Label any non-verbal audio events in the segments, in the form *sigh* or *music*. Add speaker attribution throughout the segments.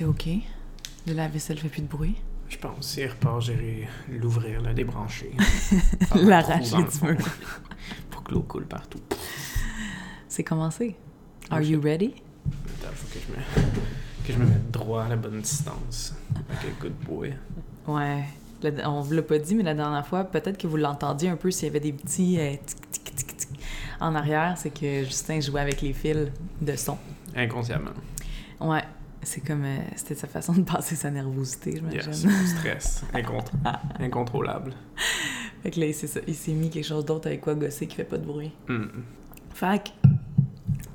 Speaker 1: C'est OK? Le lave-vaisselle fait plus de bruit?
Speaker 2: Je pense, s'il repart, j'irai l'ouvrir, la débrancher. *laughs*
Speaker 1: L'arracher du mur. *laughs*
Speaker 2: Pour que l'eau coule partout.
Speaker 1: C'est commencé. Are you ready?
Speaker 2: Attends, faut que je me, que je me mette droit à la bonne distance. Avec un good boy.
Speaker 1: Ouais. Le- on vous l'a pas dit, mais la dernière fois, peut-être que vous l'entendiez un peu s'il y avait des petits euh, tic, tic, tic, tic en arrière, c'est que Justin jouait avec les fils de son.
Speaker 2: Inconsciemment.
Speaker 1: Ouais. C'est comme. euh, C'était sa façon de passer sa nervosité, j'imagine.
Speaker 2: Yes, mon stress. Incontr- *laughs* incontrôlable.
Speaker 1: Fait que là, ça. Il s'est mis quelque chose d'autre avec quoi gosser qui fait pas de bruit.
Speaker 2: Hmm.
Speaker 1: Fait que.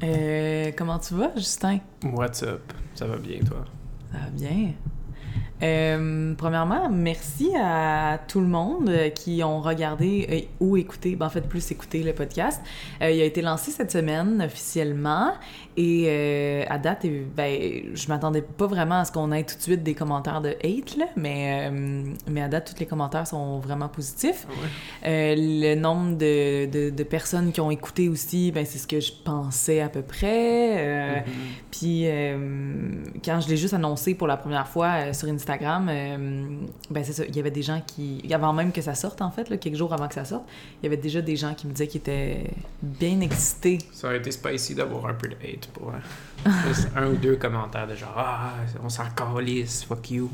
Speaker 1: euh, comment tu vas, Justin?
Speaker 2: What's up? Ça va bien, toi?
Speaker 1: Ça va bien. Euh, premièrement, merci à tout le monde qui ont regardé euh, ou écouté, ben, en fait plus écouté le podcast. Euh, il a été lancé cette semaine officiellement et à date, ben, je m'attendais pas vraiment à ce qu'on ait tout de suite des commentaires de hate, là, mais, mais à date, tous les commentaires sont vraiment positifs.
Speaker 2: Ouais.
Speaker 1: Euh, le nombre de, de, de personnes qui ont écouté aussi, ben, c'est ce que je pensais à peu près.
Speaker 2: Mhm.
Speaker 1: puis quand je l'ai juste annoncé pour la première fois sur Instagram, euh, ben c'est ça, il y avait des gens qui, avant même que ça sorte en fait, là, quelques jours avant que ça sorte, il y avait déjà des gens qui me disaient qu'ils étaient bien excités.
Speaker 2: Ça aurait été spicy d'avoir un peu de hate pour euh, juste un ou deux commentaires de genre Ah, on s'en calisse, fuck you.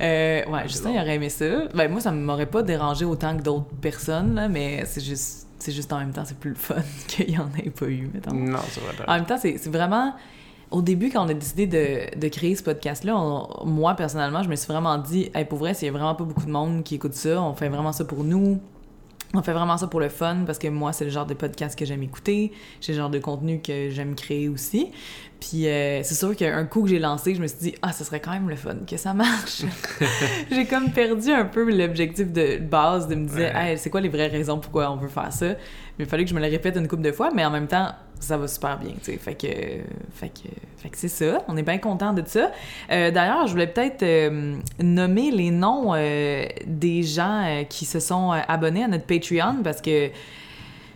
Speaker 1: Euh, ouais, Justin
Speaker 2: bon.
Speaker 1: il aurait aimé ça. Ben moi, ça m'aurait pas dérangé autant que d'autres personnes, là, mais c'est juste, c'est juste en même temps, c'est plus le fun *laughs* qu'il y en ait pas eu, mettons.
Speaker 2: Non, c'est vrai.
Speaker 1: En même temps, c'est vraiment. Au début, quand on a décidé de, de créer ce podcast-là, moi, personnellement, je me suis vraiment dit, hey, pour vrai, a vraiment pas beaucoup de monde qui écoute ça, on fait vraiment ça pour nous. On fait vraiment ça pour le fun parce que moi, c'est le genre de podcast que j'aime écouter. C'est le genre de contenu que j'aime créer aussi. Puis euh, c'est sûr qu'un coup que j'ai lancé, je me suis dit, ah, ce serait quand même le fun que ça marche. *laughs* j'ai comme perdu un peu l'objectif de base de me dire,
Speaker 2: Ouais.
Speaker 1: hey, c'est quoi les vraies raisons pourquoi on veut faire ça? Mais il fallait que je me le répète une couple de fois, mais en même temps, ça va super bien, tu sais. Fait que, fait que, fait que c'est ça. On est bien content de ça. Euh, D'ailleurs, je voulais peut-être euh, nommer les noms euh, des gens qui se sont abonnés à notre Patreon parce que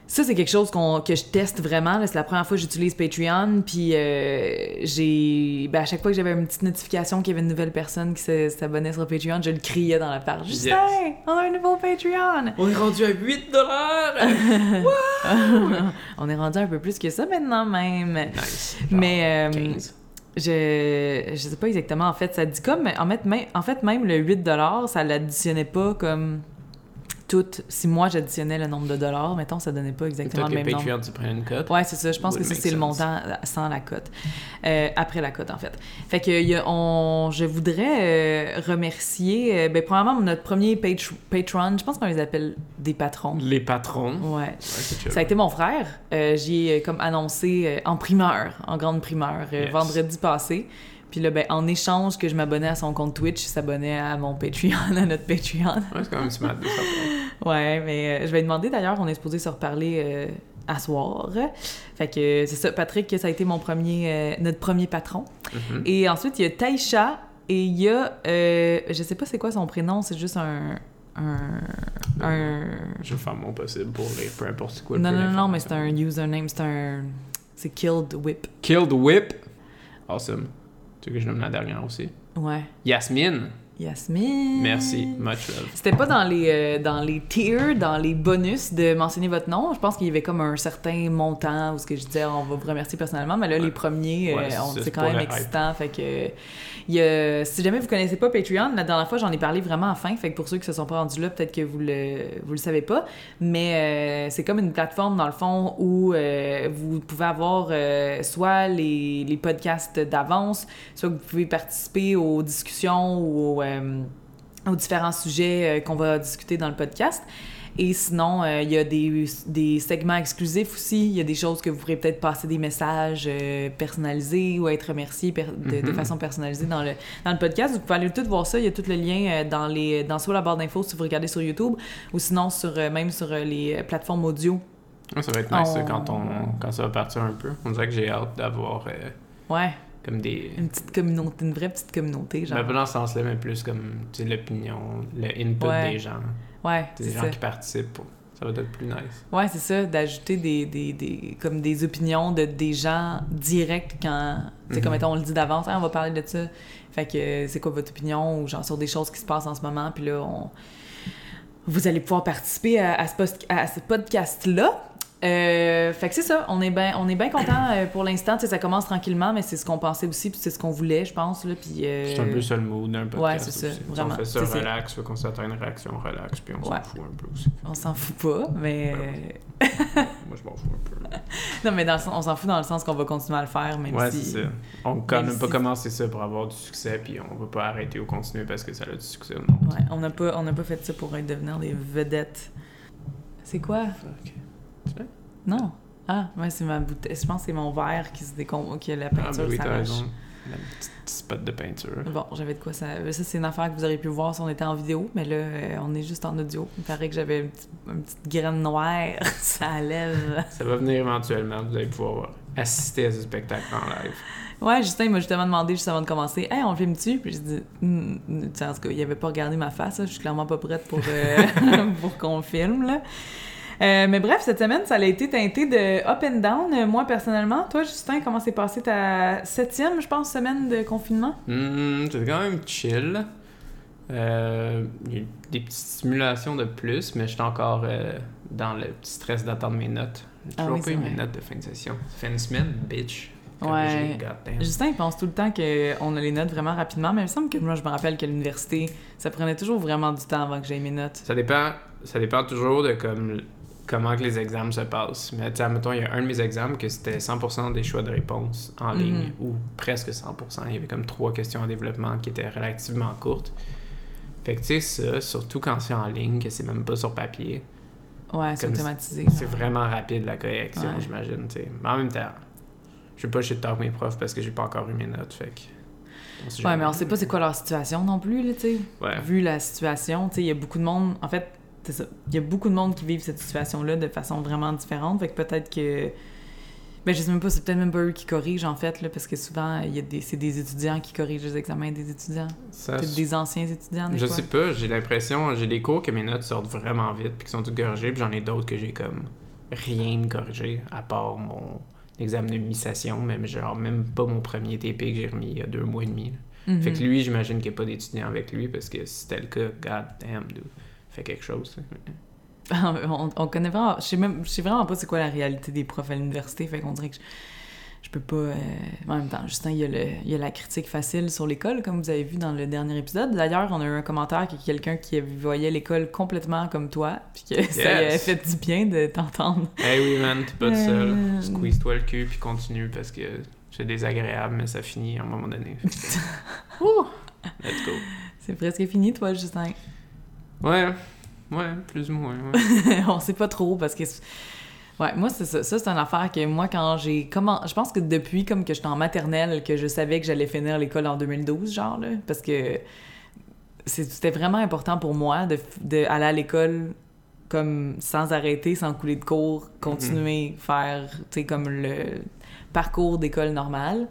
Speaker 1: ça, c'est quelque chose qu'on- que je teste vraiment. C'est la première fois que j'utilise Patreon. Puis euh, j'ai. Ben, à chaque fois que j'avais une petite notification qu'il y avait une nouvelle personne qui s'abonnait sur Patreon, je le criais dans la page. Justin,
Speaker 2: Yes.
Speaker 1: on a un nouveau Patreon!
Speaker 2: On est rendu à 8 dollars! *laughs*
Speaker 1: on est rendu un peu plus que ça maintenant même.
Speaker 2: nice. Genre
Speaker 1: Mais, euh,
Speaker 2: 15.
Speaker 1: Je, je sais pas exactement, en fait. Ça dit comme. En fait, même, en fait, même le 8 ça l'additionnait pas comme tout. Si moi j'additionnais le nombre de dollars, mettons, ça donnait pas exactement le même nombre.
Speaker 2: Patreon, tu prends une cote.
Speaker 1: Ouais, c'est ça. Je pense que ça, c'est le montant sans la cote. Euh, après la cote, en fait. Fait que il y a- on, je voudrais euh, remercier, euh, ben, premièrement, notre premier page, patron. Je pense qu'on les appelle des patrons.
Speaker 2: Les patrons.
Speaker 1: Ouais. Ça a été mon frère. Euh, J'y ai euh, comme annoncé euh, en primeur, en grande primeur, euh,
Speaker 2: Yes.
Speaker 1: vendredi passé. Puis là, ben, en échange que je m'abonnais à son compte Twitch, il s'abonnait à mon Patreon, *laughs* à notre Patreon.
Speaker 2: Ouais, c'est quand même smart de ça. *laughs*
Speaker 1: Ouais, mais euh, je vais demander d'ailleurs, on est supposé se reparler euh, à soir. Fait que c'est ça, Patrick, ça a été mon premier, euh, notre premier patron.
Speaker 2: Mhm.
Speaker 1: Et ensuite, il y a Taïcha et il y a, euh, je sais pas c'est quoi son prénom, c'est juste un, un, un...
Speaker 2: Je vais faire mon possible pour lire peu importe quoi.
Speaker 1: Non, non, non, mais c'est un username, c'est un, c'est Killed Whip.
Speaker 2: Killed Whip? Awesome. Tu veux que je nomme la dernière aussi?
Speaker 1: Ouais.
Speaker 2: Yasmine.
Speaker 1: Yasmine.
Speaker 2: Merci. Much love.
Speaker 1: C'était pas dans les, euh, dans les tiers, dans les bonus de mentionner votre nom. Je pense qu'il y avait comme un certain montant où ce que je disais, on va vous remercier personnellement. Mais là,
Speaker 2: Ouais.
Speaker 1: les premiers, euh,
Speaker 2: Ouais, c'est
Speaker 1: quand même
Speaker 2: hype.
Speaker 1: excitant. Fait que, il y a- si jamais vous connaissez pas Patreon, la dernière fois, j'en ai parlé vraiment à fin. Fait que pour ceux qui se sont pas rendus là, peut-être que vous le, vous le savez pas. Mais euh, c'est comme une plateforme, dans le fond, où vous pouvez avoir soit les, les podcasts d'avance, soit que vous pouvez participer aux discussions ou aux, euh, aux différents sujets euh, qu'on va discuter dans le podcast. Et sinon, euh, il y a des, des segments exclusifs aussi. Il y a des choses que vous pourrez peut-être passer des messages euh, personnalisés ou être remercié per- de, de
Speaker 2: Mhm.
Speaker 1: façon personnalisée dans le, dans le podcast. Vous pouvez aller tout voir ça. Il y a tout le lien euh, dans, les, dans soit la barre d'infos si vous regardez sur YouTube ou sinon sur, même sur les plateformes audio.
Speaker 2: Ouais, ça va être nice
Speaker 1: On-
Speaker 2: quand, on, quand ça va partir un peu. On dirait que j'ai hâte d'avoir
Speaker 1: Ouais,
Speaker 2: comme des.
Speaker 1: une petite communauté, une vraie petite communauté. Genre.
Speaker 2: Ben, pas dans ce sens-là, mais plus comme tu sais, l'opinion, le input
Speaker 1: Ouais.
Speaker 2: des gens.
Speaker 1: Ouais,
Speaker 2: Des gens
Speaker 1: ça.
Speaker 2: qui participent. pour- Ça va être plus nice.
Speaker 1: Ouais, c'est ça, d'ajouter des, des, des, comme des opinions de des gens directs quand, tu sais, comme
Speaker 2: Mhm.
Speaker 1: mettons, on le dit d'avance, Hey, on va parler de ça. Fait que c'est quoi votre opinion ou genre sur des choses qui se passent en ce moment, puis là, on... vous allez pouvoir participer à, à ce, post- à ce podcast-là. Euh, fait que c'est ça, on est bien on est bien content euh, pour l'instant, tu sais, ça commence tranquillement, mais c'est ce qu'on pensait aussi, puis c'est ce qu'on voulait, je pense, là, puis... euh,
Speaker 2: C'est un peu ça le mood d'un podcast.
Speaker 1: ouais, c'est ça,
Speaker 2: aussi.
Speaker 1: vraiment.
Speaker 2: On fait ça relax, fait qu'on s'attend à une réaction relax, puis on
Speaker 1: Ouais.
Speaker 2: s'en fout un peu aussi.
Speaker 1: On s'en fout pas, mais...
Speaker 2: Ben Moi, je m'en fous un peu. *laughs*
Speaker 1: non, mais dans le sens- on s'en fout dans le sens qu'on va continuer à le faire, même
Speaker 2: Ouais,
Speaker 1: si...
Speaker 2: c'est ça. On n'a
Speaker 1: même
Speaker 2: pas commencé ça pour avoir du succès, puis on va pas arrêter ou continuer parce que ça a du succès ou non.
Speaker 1: Ouais, on n'a pas, on n'a pas fait ça pour devenir des vedettes. C'est quoi? Non. Ah, ouais, c'est ma bouteille. Je pense que c'est mon verre qui se décompose, qui a la
Speaker 2: Ah,
Speaker 1: peinture
Speaker 2: ben oui,
Speaker 1: s'arrache.
Speaker 2: raison. La petite spot de peinture.
Speaker 1: Bon, j'avais de quoi ça. Ça, c'est une affaire que vous auriez pu voir si on était en vidéo, mais là, euh, on est juste en audio. Il paraît que j'avais une petite, une petite graine noire, *laughs* ça lève.
Speaker 2: Ça va venir éventuellement, vous allez pouvoir assister à ce spectacle en live.
Speaker 1: Ouais, Justin il m'a justement demandé juste avant de commencer Hey, on le filme-tu Puis j'ai dit tu sais, En tout cas, il avait pas regardé ma face, là. je suis clairement pas prête pour, euh, *laughs* pour qu'on filme. Là. Euh, mais bref, cette semaine, ça a été teinté de up and down. Euh, Moi, personnellement, toi, Justin, comment s'est passé ta septième, je pense, semaine de confinement?
Speaker 2: Hmm, C'était quand même chill. Euh, Il y a eu des petites stimulations de plus, mais j'étais encore euh, dans le petit stress d'attendre mes notes. J'ai
Speaker 1: Ah
Speaker 2: toujours
Speaker 1: oui,
Speaker 2: pas eu mes notes de fin de session. Fait une semaine, bitch.
Speaker 1: Ouais. Justin, il pense tout le temps qu'on a les notes vraiment rapidement, mais il me semble que moi, je me rappelle qu'à l'université, ça prenait toujours vraiment du temps avant que j'aie mes notes.
Speaker 2: Ça dépend, ça dépend toujours de comme, comment que les examens se passent. Mais tu sais, admettons, il y a un de mes examens que c'était 100% des choix de réponse en
Speaker 1: Mhm.
Speaker 2: ligne, ou presque 100%. Il y avait comme trois questions en développement qui étaient relativement courtes. Fait que tu sais, ça, surtout quand c'est en ligne, que c'est même pas sur papier,
Speaker 1: Ouais, c'est automatisé.
Speaker 2: c'est vraiment rapide la correction,
Speaker 1: Ouais.
Speaker 2: j'imagine, tu sais. Mais en même temps, je vais pas shit talk mes profs parce que j'ai pas encore eu mes notes, fait que...
Speaker 1: Ouais, mais on sait pas c'est quoi leur situation non plus, là, tu sais.
Speaker 2: Ouais.
Speaker 1: vu la situation, tu sais, il y a beaucoup de monde, en fait, c'est ça, il y a beaucoup de monde qui vivent cette situation-là de façon vraiment différente, fait que peut-être que, ben je sais même pas, c'est peut-être même pas eux qui corrigent en fait, là, parce que souvent, il y a des, c'est des étudiants qui corrigent les examens des étudiants,
Speaker 2: Ça,
Speaker 1: peut-être des anciens étudiants, des
Speaker 2: Je
Speaker 1: fois.
Speaker 2: sais pas, j'ai l'impression, j'ai des cours que mes notes sortent vraiment vite puis qui sont toutes corrigées, puis j'en ai d'autres que j'ai comme rien de corrigé à part mon examen de mi-session, même genre même pas mon premier TP que j'ai remis il y a deux mois et demi. là.
Speaker 1: Mhm.
Speaker 2: Fait que lui, j'imagine qu'il n'y a pas d'étudiant avec lui parce que si c'était le cas, god damn, dude, fait quelque chose. là.
Speaker 1: on, on connaît vraiment, je sais même, je sais vraiment pas c'est quoi la réalité des profs à l'université, fait qu'on dirait que je, je peux pas, euh, en même temps, Justin, il y, a le, il y a la critique facile sur l'école, comme vous avez vu dans le dernier épisode. D'ailleurs, on a eu un commentaire que quelqu'un qui voyait l'école complètement comme toi, puis que *laughs* ça
Speaker 2: Yes.
Speaker 1: fait du bien de t'entendre.
Speaker 2: Hey oui, man, t'es pas tout seul.
Speaker 1: Euh.
Speaker 2: Squeeze-toi le cul puis continue parce que c'est désagréable, mais ça finit à un moment donné. *laughs* Let's go.
Speaker 1: C'est presque fini, toi, Justin.
Speaker 2: Ouais, ouais, plus ou moins, ouais. *laughs*
Speaker 1: on sait pas trop parce que ouais moi c'est ça ça c'est une affaire que moi quand j'ai comment je pense que depuis comme que j'étais en maternelle que je savais que j'allais finir l'école en 2012 genre là parce que c'était vraiment important pour moi de, de aller à l'école comme sans arrêter sans couler de cours continuer faire tu sais comme le parcours d'école normale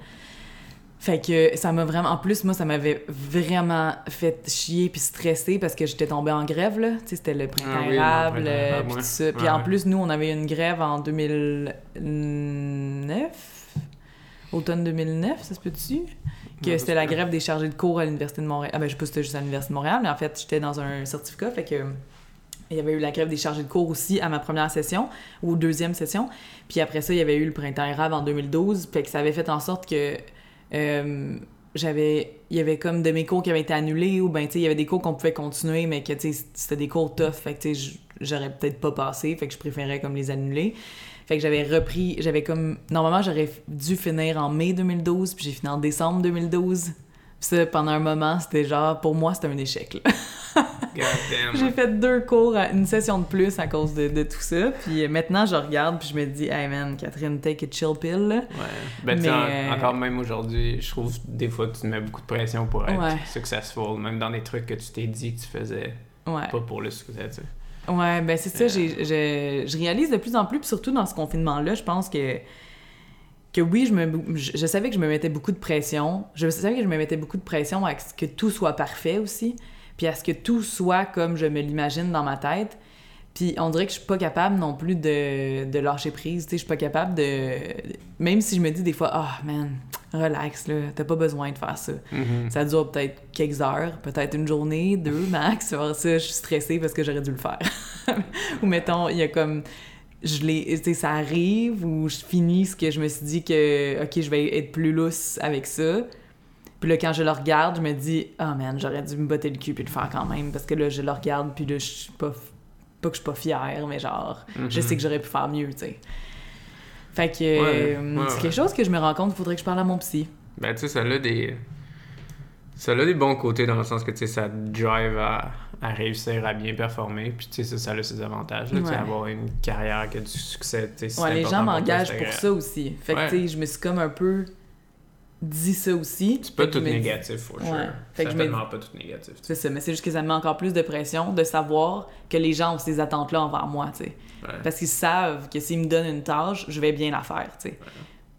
Speaker 1: fait que ça m'a vraiment... En plus, moi, ça m'avait vraiment fait chier puis stresser parce que j'étais tombée en grève, là. Tu sais, c'était le printemps
Speaker 2: Ah oui,
Speaker 1: érable, euh, puis tout ça. Puis en plus, nous, on avait eu une grève en 2009, automne 2009, ça se peut-tu? Que
Speaker 2: Ouais,
Speaker 1: c'était la grève des chargés de cours à l'Université de Montréal. Ah ben, je sais pas si c'était juste à l'Université de Montréal, mais en fait, j'étais dans un certificat, fait que... Il y avait eu la grève des chargés de cours aussi à ma première session, ou deuxième session. Puis après ça, il y avait eu le printemps érable en 2012, fait que ça avait fait en sorte que euh, j'avais... Il y avait comme de mes cours qui avaient été annulés, ou ben, tu sais, il y avait des cours qu'on pouvait continuer, mais que, tu sais, c'était des cours tough, fait que, tu sais, j'aurais peut-être pas passé, fait que je préférais comme les annuler. Fait que j'avais repris, j'avais comme... Normalement, j'aurais dû finir en mai 2012, puis j'ai fini en décembre 2012. Ça, pendant un moment, c'était genre... Pour moi, c'était un échec. *laughs* J'ai fait deux cours, une session de plus à cause de, de tout ça. Puis euh, maintenant, je regarde, puis je me dis, hey man, Catherine, take a chill pill. là.
Speaker 2: Ouais. Ben,
Speaker 1: Mais,
Speaker 2: en-
Speaker 1: euh,
Speaker 2: encore même aujourd'hui, je trouve des fois que tu te mets beaucoup de pression pour être
Speaker 1: Ouais.
Speaker 2: successful, même dans des trucs que tu t'es dit que tu faisais
Speaker 1: Ouais.
Speaker 2: pas pour le succès, tu sais.
Speaker 1: Ouais, ben c'est ça,
Speaker 2: Euh.
Speaker 1: je, je réalise de plus en plus, puis surtout dans ce confinement-là, je pense que que oui, je, me, je, je savais que je me mettais beaucoup de pression. Je savais que je me mettais beaucoup de pression à ce que tout soit parfait aussi, puis à ce que tout soit comme je me l'imagine dans ma tête. Puis on dirait que je suis pas capable non plus de, de lâcher prise. Tu sais, je suis pas capable de. Même si je me dis des fois, ah, man, relax, là, t'as pas besoin de faire ça.
Speaker 2: Mhm.
Speaker 1: Ça dure peut-être quelques heures, peut-être une journée, deux max. Voir ça, je suis stressée parce que j'aurais dû le faire. *laughs* ou mettons, il y a comme. Je sais, ça arrive ou je finis ce que je me suis dit que, ok, je vais être plus lousse avec ça. Puis là, quand je le regarde, je me dis, ah man, j'aurais dû me botter le cul puis le faire quand même. Parce que là, je le regarde puis là, je suis pas. Pas que je suis pas fière, mais genre, je
Speaker 2: Mhm.
Speaker 1: sais que j'aurais pu faire mieux, tu sais. Fait que
Speaker 2: Ouais,
Speaker 1: euh,
Speaker 2: ouais,
Speaker 1: c'est
Speaker 2: ouais.
Speaker 1: quelque chose que je me rends compte qu'il faudrait que je parle à mon psy.
Speaker 2: Ben, tu sais, ça a des. Ça a des bons côtés dans le sens que, tu sais, ça drive à, à réussir à bien performer. Puis, tu sais, ça, ça a ses avantages. Là,
Speaker 1: Ouais.
Speaker 2: avoir une carrière qui a du succès, tu sais,
Speaker 1: Ouais, les gens m'engagent pour ça aussi. Fait que,
Speaker 2: Ouais.
Speaker 1: tu sais, je me suis comme un peu dit ça aussi.
Speaker 2: C'est pas tout négatif, for sure.
Speaker 1: Fait que je me
Speaker 2: Certainement pas tout négatif.
Speaker 1: C'est ça, mais c'est juste que ça me met encore plus de pression de savoir que les gens ont ces attentes-là envers moi, tu sais. Parce qu'ils savent que s'ils me donnent une tâche, je vais bien la faire, tu sais.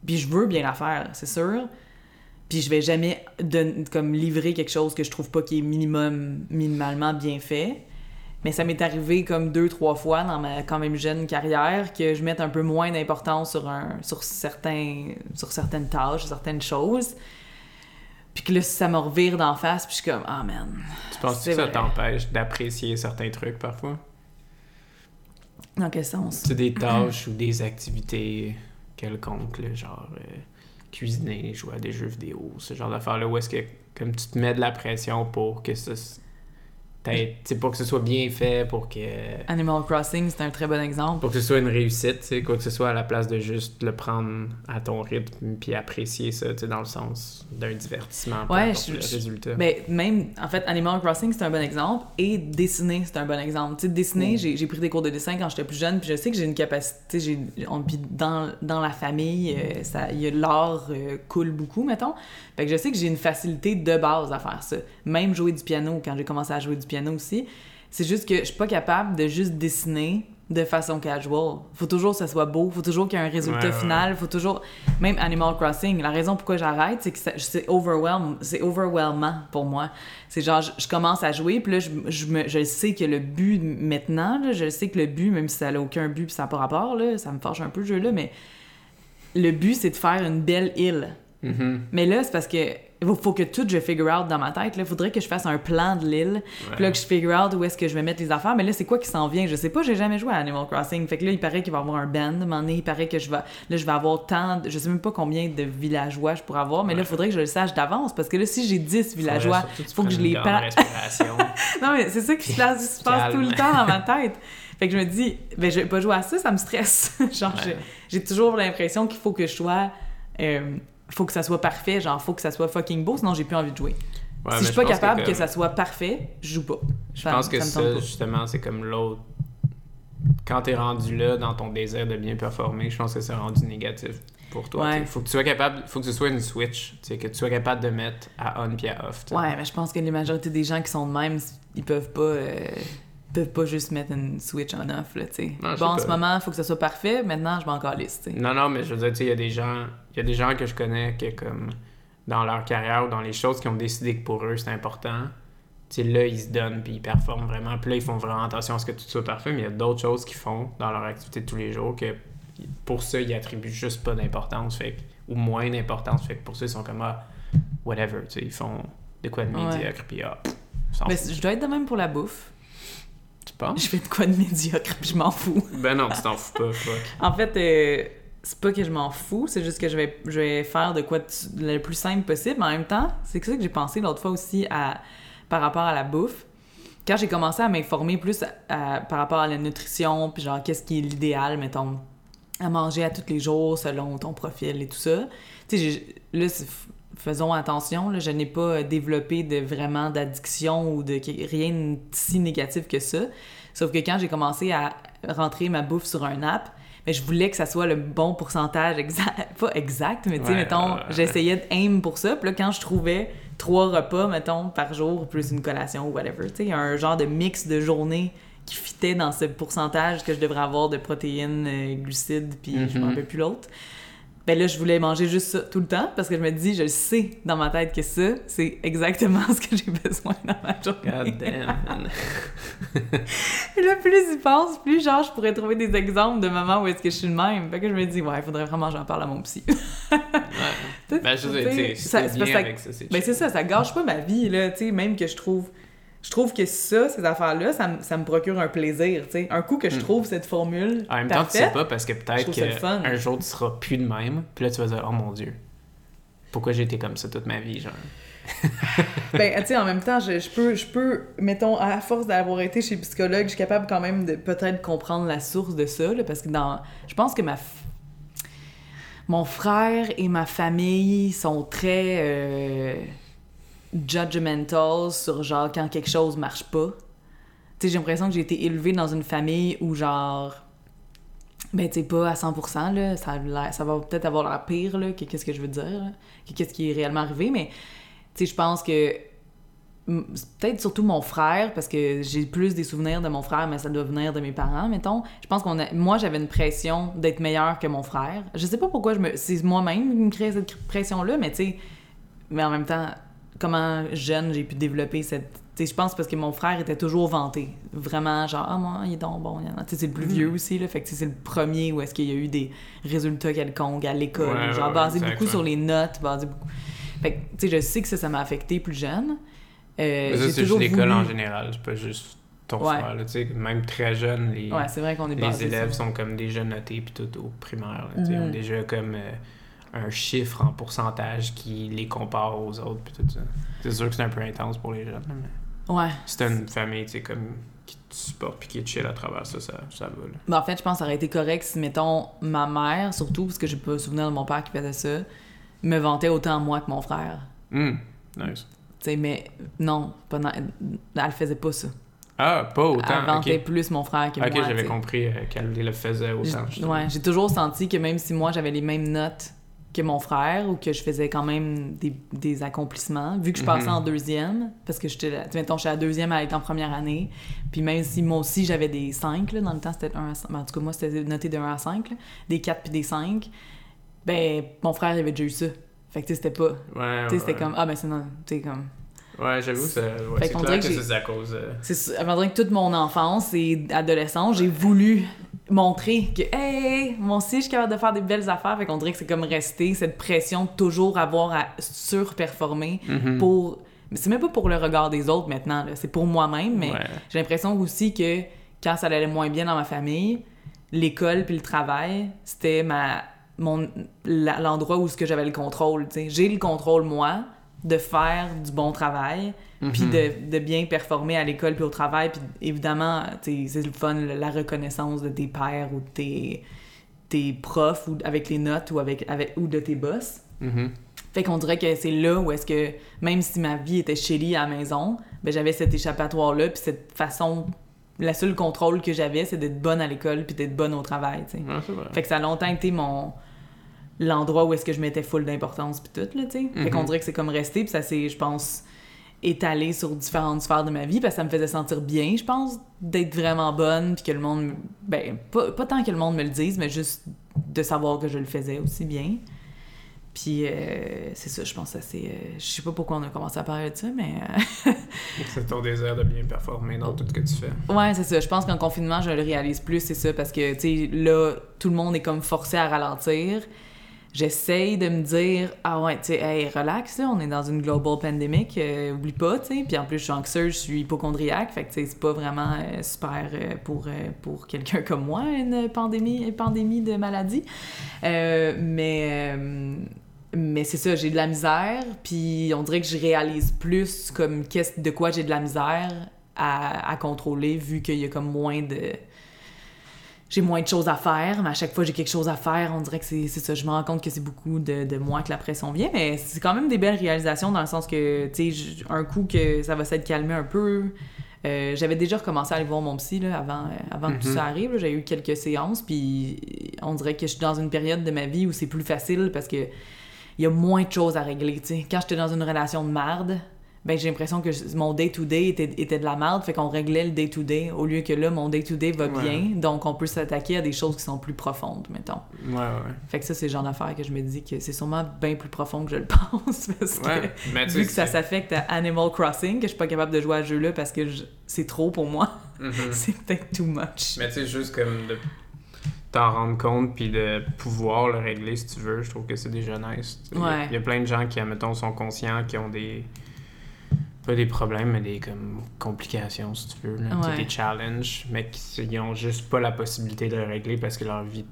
Speaker 1: Puis je veux bien la faire, c'est sûr. Puis je vais jamais comme livrer quelque chose que je trouve pas qui est minimum, minimalement bien fait. Mais ça m'est arrivé comme deux, trois fois dans ma quand même jeune carrière que je mette un peu moins d'importance sur, un, sur, certains, sur certaines tâches, certaines choses. Puis que là, ça me revire d'en face, puis je suis comme, ah man.
Speaker 2: Tu penses que ça t'empêche d'apprécier certains trucs parfois?
Speaker 1: Dans quel sens?
Speaker 2: C'est des tâches ou des activités quelconques, genre euh, cuisiner, jouer à des jeux vidéo, ce genre d'affaires-là, où est-ce que comme tu te mets de la pression pour que ça sais, pour que ce soit bien fait, pour que
Speaker 1: Animal Crossing, c'est un très bon exemple.
Speaker 2: pour que ce soit une réussite, quoi que ce soit à la place de juste le prendre à ton rythme puis apprécier ça, dans le sens d'un divertissement,
Speaker 1: Ouais, je-
Speaker 2: le
Speaker 1: je-
Speaker 2: résultat.
Speaker 1: Ben, même, en fait, Animal Crossing, c'est un bon exemple. Et dessiner, c'est un bon exemple. Tu sais, dessiner,
Speaker 2: Mm.
Speaker 1: j'ai pris des cours de dessin quand j'étais plus jeune, puis je sais que j'ai une capacité, j'ai, dans, dans la famille, euh, l'art euh, coule beaucoup, mettons. Fait que je sais que j'ai une facilité de base à faire ça. Même jouer du piano, quand j'ai commencé à jouer du piano aussi. C'est juste que je suis pas capable de juste dessiner de façon casual. Faut toujours que ça soit beau, faut toujours qu'il y ait un résultat
Speaker 2: Ouais, ouais.
Speaker 1: final, faut toujours... Même Animal Crossing, la raison pourquoi j'arrête, c'est que c'est overwhelm, c'est overwhelmant pour moi. C'est genre, je, je commence à jouer, puis là, je, je, me, je sais que le but maintenant, là, je sais que le but, même si ça n'a aucun but, puis ça n'a pas rapport, là, ça me fâche un peu le jeu-là, mais le but, c'est de faire une belle île.
Speaker 2: Mhm.
Speaker 1: Mais là, c'est parce que il faut que tout je figure out dans ma tête. Il faudrait que je fasse un plan de l'île. Puis là, que je figure out où est-ce que je vais mettre les affaires. Mais là, c'est quoi qui s'en vient? Je sais pas, j'ai jamais joué à Animal Crossing. Fait que là, il paraît qu'il va y avoir un band. À un il paraît que je vais, là, je vais avoir tant... de- Je sais même pas combien de villageois je pourrais avoir. Mais là, il faudrait que je le sache d'avance. Parce que là, si j'ai 10 villageois,
Speaker 2: surtout
Speaker 1: faut que je les
Speaker 2: une grande
Speaker 1: pa-
Speaker 2: respiration. *laughs*
Speaker 1: non, mais c'est ça qui se passe, se passe tout le temps dans ma tête. Fait que je me dis, ben, je vais pas jouer à ça, ça me stresse. *laughs* genre,
Speaker 2: Ouais.
Speaker 1: j'ai toujours l'impression qu'il faut que je sois. euh, faut que ça soit parfait, genre, faut que ça soit fucking beau, sinon j'ai plus envie de jouer.
Speaker 2: Ouais,
Speaker 1: si je suis pas capable que, ça soit parfait, je joue pas.
Speaker 2: Je pense que ça, justement, c'est comme l'autre. Quand t'es rendu là dans ton désir de bien performer, je pense que c'est rendu négatif pour toi.
Speaker 1: Ouais.
Speaker 2: Faut que tu sois capable, faut que ce soit une switch, que tu sois capable de mettre à on puis à off.
Speaker 1: Ouais, mais je pense que la majorité des gens qui sont de même, ils peuvent pas. euh, peuvent pas juste mettre une switch on off, là, tu sais. Bon, en ce moment, faut que ça soit parfait, maintenant, je m'en calisse, tu sais.
Speaker 2: Non, non, mais je veux dire, tu sais, il y a des gens, il y a des gens que je connais qui, comme, dans leur carrière ou dans les choses qui ont décidé que pour eux c'est important, tu sais, là, ils se donnent puis ils performent vraiment. Puis là, ils font vraiment attention à ce que tout soit parfait, mais il y a d'autres choses qu'ils font dans leur activité de tous les jours que pour ça, ils attribuent juste pas d'importance, fait ou moins d'importance, fait que pour ça, ils sont comme, ah, whatever, tu sais, ils font de quoi de médiocre, puis ah, pff,
Speaker 1: Mais je dois être de même pour la bouffe.
Speaker 2: Tu penses?
Speaker 1: Je fais de quoi de médiocre, puis je m'en fous.
Speaker 2: Ben non, tu t'en fous pas, fuck. *laughs*
Speaker 1: En fait, euh, c'est pas que je m'en fous, c'est juste que je vais, je vais faire de quoi de- le plus simple possible. Mais en même temps, c'est ça que j'ai pensé l'autre fois aussi à, par rapport à la bouffe. Quand j'ai commencé à m'informer plus à- par rapport à la nutrition, puis genre qu'est-ce qui est l'idéal, mettons, à manger à tous les jours selon ton profil et tout ça. Tu sais, là, faisons attention, là, je n'ai pas développé de vraiment d'addiction ou de rien de si négatif que ça. Sauf que quand j'ai commencé à rentrer ma bouffe sur un app, mais je voulais que ça soit le bon pourcentage exact. *laughs* Pas exact, mais tu sais,
Speaker 2: Ouais,
Speaker 1: mettons, j'essayais d'aim pour ça. Puis là, quand je trouvais trois repas, mettons, par jour, plus une collation ou whatever, tu sais, un genre de mix de journée qui fitait dans ce pourcentage que je devrais avoir de protéines, euh, glucides, puis je
Speaker 2: Mhm.
Speaker 1: m'en rappelle plus l'autre. Ben là, je voulais manger juste ça tout le temps parce que je me dis, je sais dans ma tête que ça, c'est exactement *laughs* ce que j'ai besoin dans ma journée.
Speaker 2: God damn,
Speaker 1: là, *laughs* plus j'y pense, plus genre, je pourrais trouver des exemples de moments où est-ce que je suis de même. Fait que je me dis, ouais, il faudrait vraiment que j'en parle à mon psy. *laughs*
Speaker 2: Ouais. Ben, je sais,
Speaker 1: Ben c'est ça, ça gâche pas ma vie, là, tu sais, même que je trouve... Je trouve que ça, ces affaires-là, ça, me- ça me procure un plaisir, tu sais. Un coup que je
Speaker 2: Mm.
Speaker 1: trouve cette formule
Speaker 2: En même temps, tu sais pas parce que peut-être qu'un jour tu seras plus de même, puis là tu vas dire oh mon dieu, pourquoi j'ai été comme ça toute ma vie, genre? *laughs*
Speaker 1: Ben, *laughs* tu sais, en même temps, je, je peux, je peux, mettons, à force d'avoir été chez psychologue, je suis capable quand même de peut-être comprendre la source de ça, là, parce que dans... Je pense que ma... f- Mon frère et ma famille sont très euh, judgmental sur, genre, quand quelque chose marche pas. Tu sais, j'ai l'impression que j'ai été élevée dans une famille où, genre... Ben, tu pas à 100%, là, ça, va peut-être avoir l'air pire, là, que qu'est-ce que je veux dire, là, que qu'est-ce qui est réellement arrivé, mais tu sais, je pense que peut-être surtout mon frère, parce que j'ai plus des souvenirs de mon frère, mais ça doit venir de mes parents, mettons. Je pense qu'on a... Moi, j'avais une pression d'être meilleure que mon frère. Je sais pas pourquoi je me... c'est moi-même qui me crée cette pression-là, mais tu sais... Mais en même temps, comment jeune j'ai pu développer cette... Tu sais, je pense parce que mon frère était toujours vanté. Vraiment, genre, ah, moi, il est donc bon. Tu sais, c'est le plus
Speaker 2: Mhm.
Speaker 1: vieux aussi, là. Fait que c'est le premier où est-ce qu'il y a eu des résultats quelconques à l'école.
Speaker 2: Ouais,
Speaker 1: genre,
Speaker 2: ouais,
Speaker 1: basé beaucoup sur les notes, basé beaucoup... Fait que, tu sais, je sais que ça, ça m'a affecté plus jeune. Euh,
Speaker 2: Mais ça,
Speaker 1: j'ai
Speaker 2: c'est juste l'école
Speaker 1: voulu-
Speaker 2: en général, c'est pas juste ton
Speaker 1: Ouais.
Speaker 2: frère, là, tu sais, même très jeune, les,
Speaker 1: Ouais, c'est vrai qu'on est
Speaker 2: les élèves sont comme déjà notés, puis tout au primaire, là, tu sais, ils ont déjà comme euh, un chiffre en pourcentage qui les compare aux autres, puis tout ça. C'est sûr que c'est un peu intense pour les jeunes, mais
Speaker 1: Ouais.
Speaker 2: si t'as une famille, tu sais, comme qui te supporte puis qui te chill à travers ça, ça, ça va, là.
Speaker 1: Mais en fait, je pense que ça aurait été correct si, mettons, ma mère, surtout parce que j'ai pas souvenir de mon père qui faisait ça, me vantait autant moi que mon frère.
Speaker 2: Hum, nice.
Speaker 1: Tu sais, mais non, pas na- elle faisait pas ça.
Speaker 2: Ah, pas autant,
Speaker 1: elle vantait
Speaker 2: ok.
Speaker 1: plus mon frère que
Speaker 2: Ok,
Speaker 1: moi.
Speaker 2: j'avais
Speaker 1: tu sais.
Speaker 2: compris euh, qu'elle le faisait autant.
Speaker 1: Ouais, j'ai toujours senti que même si moi j'avais les mêmes notes que mon frère ou que je faisais quand même des, des accomplissements, vu que je passais
Speaker 2: Mhm.
Speaker 1: en deuxième, parce que j'étais, mettons, j'étais la deuxième à être en première année, puis même si moi aussi j'avais des 5, là, dans le temps c'était 1 à 5, en tout cas moi c'était noté de 1 à 5, là, des 4 puis des 5, ben mon frère il avait déjà eu ça. Fait que tu sais, c'était pas,
Speaker 2: Ouais,
Speaker 1: tu
Speaker 2: ouais.
Speaker 1: sais, c'était comme, ah ben c'est non, tu sais, comme...
Speaker 2: Ouais, j'avoue, ouais, c'est clair
Speaker 1: dirait
Speaker 2: que, c'est à cause. euh,
Speaker 1: C'est on dirait que toute mon enfance et adolescence, j'ai voulu montrer que, hey, moi aussi, je suis capable de faire des belles affaires. Fait qu'on dirait que c'est comme rester cette pression de toujours avoir à surperformer
Speaker 2: mhm.
Speaker 1: pour. Mais c'est même pas pour le regard des autres maintenant, c'est pour moi-même, mais
Speaker 2: Ouais.
Speaker 1: j'ai l'impression aussi que quand ça allait moins bien dans ma famille, l'école puis le travail, c'était ma mon l'endroit où ce que j'avais le contrôle. J'ai le contrôle moi de faire du bon travail, puis
Speaker 2: Mhm.
Speaker 1: de, de bien performer à l'école puis au travail, puis évidemment, c'est le fun la reconnaissance de tes pairs ou de tes tes profs ou avec les notes ou avec, avec ou de tes boss.
Speaker 2: Mhm.
Speaker 1: Fait qu'on dirait que c'est là où est-ce que, même si ma vie était chérie à la maison, ben j'avais cet échappatoire-là, puis cette façon... La seule contrôle que j'avais, c'est d'être bonne à l'école puis d'être bonne au travail, tu sais.
Speaker 2: Ouais, c'est.
Speaker 1: Fait que ça a longtemps été mon... l'endroit où est-ce que je mettais full d'importance puis tout, là, tu sais. Fait
Speaker 2: Mhm.
Speaker 1: qu'on dirait que c'est comme resté, puis ça s'est, je pense, étalé sur différentes sphères de ma vie, parce que ça me faisait sentir bien, je pense, d'être vraiment bonne, puis que le monde... Ben, pas, pas tant que le monde me le dise, mais juste de savoir que je le faisais aussi bien. Puis euh, c'est ça, je pense que c'est... euh, je sais pas pourquoi on a commencé à parler de ça, mais... euh, *laughs*
Speaker 2: C'est ton désir de bien performer dans tout ce que tu fais.
Speaker 1: Ouais, c'est ça. Je pense qu'en confinement, je le réalise plus, c'est ça, parce que, tu sais, là, tout le monde est comme forcé à ralentir. J'essaye de me dire, ah ouais, tu sais, hey, relax, on est dans une global pandemic, euh, oublie pas, tu sais. Puis en plus, je suis anxieuse, je suis hypochondriaque, fait que, tu sais, c'est pas vraiment euh, super euh, pour, euh, pour quelqu'un comme moi, une pandémie, une pandémie de maladie. Mais. mais c'est ça, j'ai de la misère, puis on dirait que je réalise plus comme qu'est-ce de quoi j'ai de la misère à, à contrôler, vu qu'il y a comme moins de... J'ai moins de choses à faire, mais à chaque fois que j'ai quelque chose à faire, on dirait que c'est ça. Je me rends compte que c'est beaucoup de, de moi que la pression vient, mais c'est quand même des belles réalisations dans le sens que, tu sais, un coup que ça va s'être calmé un peu. euh, J'avais déjà recommencé à aller voir mon psy là, avant, euh, avant que tout
Speaker 2: Mhm.
Speaker 1: ça arrive. J'ai eu quelques séances, puis on dirait que je suis dans une période de ma vie où c'est plus facile parce que il y a moins de choses à régler, tu sais. Quand j'étais dans une relation de marde, ben j'ai l'impression que je- mon day-to-day était, était de la merde, fait qu'on réglait le day-to-day, au lieu que là, mon day-to-day va
Speaker 2: Ouais.
Speaker 1: bien, donc on peut s'attaquer à des choses qui sont plus profondes, mettons.
Speaker 2: Ouais, ouais.
Speaker 1: Fait que ça, c'est le genre d'affaire que je me dis que c'est sûrement bien plus profond que je le *laughs* pense, parce que...
Speaker 2: Ouais, mais tu
Speaker 1: Vu que ça s'affecte à Animal Crossing, que je suis pas capable de jouer à ce jeu-là parce que je- c'est trop pour moi,
Speaker 2: Mhm. *laughs*
Speaker 1: c'est peut-être too much.
Speaker 2: Mais tu sais, juste comme de t'en rendre compte puis de pouvoir le régler si tu veux, je trouve que c'est déjà nice.
Speaker 1: Ouais.
Speaker 2: il y, a plein de gens qui, admettons, sont conscients, qui ont des. Pas des problèmes, mais des comme, complications, si tu veux. là.
Speaker 1: Ouais.
Speaker 2: Des challenges, mais qui ils ont juste pas la possibilité de le régler parce que leur vie,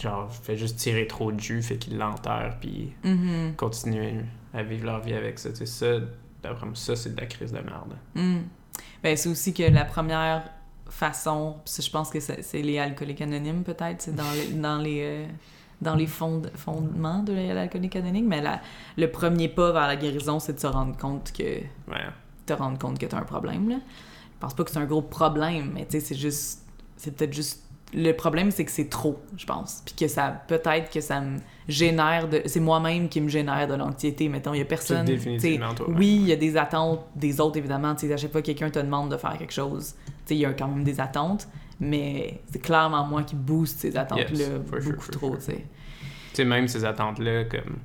Speaker 2: genre, fait juste tirer trop de jus, fait qu'ils l'enterrent puis
Speaker 1: Mhm.
Speaker 2: continuent à vivre leur vie avec ça. Tu sais, ça, d'après moi, ça, c'est de la crise de merde.
Speaker 1: Mm. Ben, c'est aussi que la première façon, je pense que c'est c'est les alcooliques anonymes peut-être, c'est dans les, dans les, euh, dans les fond- fondements de l'alcoolique anonyme, mais la, le premier pas vers la guérison, c'est de se rendre compte que
Speaker 2: Ouais.
Speaker 1: te rendre compte que t'as un problème. Là. Je pense pas que c'est un gros problème, mais tu sais, c'est juste. C'est peut-être juste. Le problème, c'est que c'est trop, je pense. Puis que ça. Peut-être que ça me génère de. C'est moi-même qui me génère de l'anxiété. Mettons, il y a personne.
Speaker 2: Définitivement toi.
Speaker 1: Oui, il y a des attentes des autres, évidemment. Tu sais, à chaque fois que quelqu'un te demande de faire quelque chose, tu sais, il y a quand même des attentes. Mais c'est clairement moi qui booste ces attentes-là
Speaker 2: Yes,
Speaker 1: beaucoup
Speaker 2: sure,
Speaker 1: trop,
Speaker 2: sure.
Speaker 1: tu sais.
Speaker 2: Tu sais, même ces attentes-là, comme.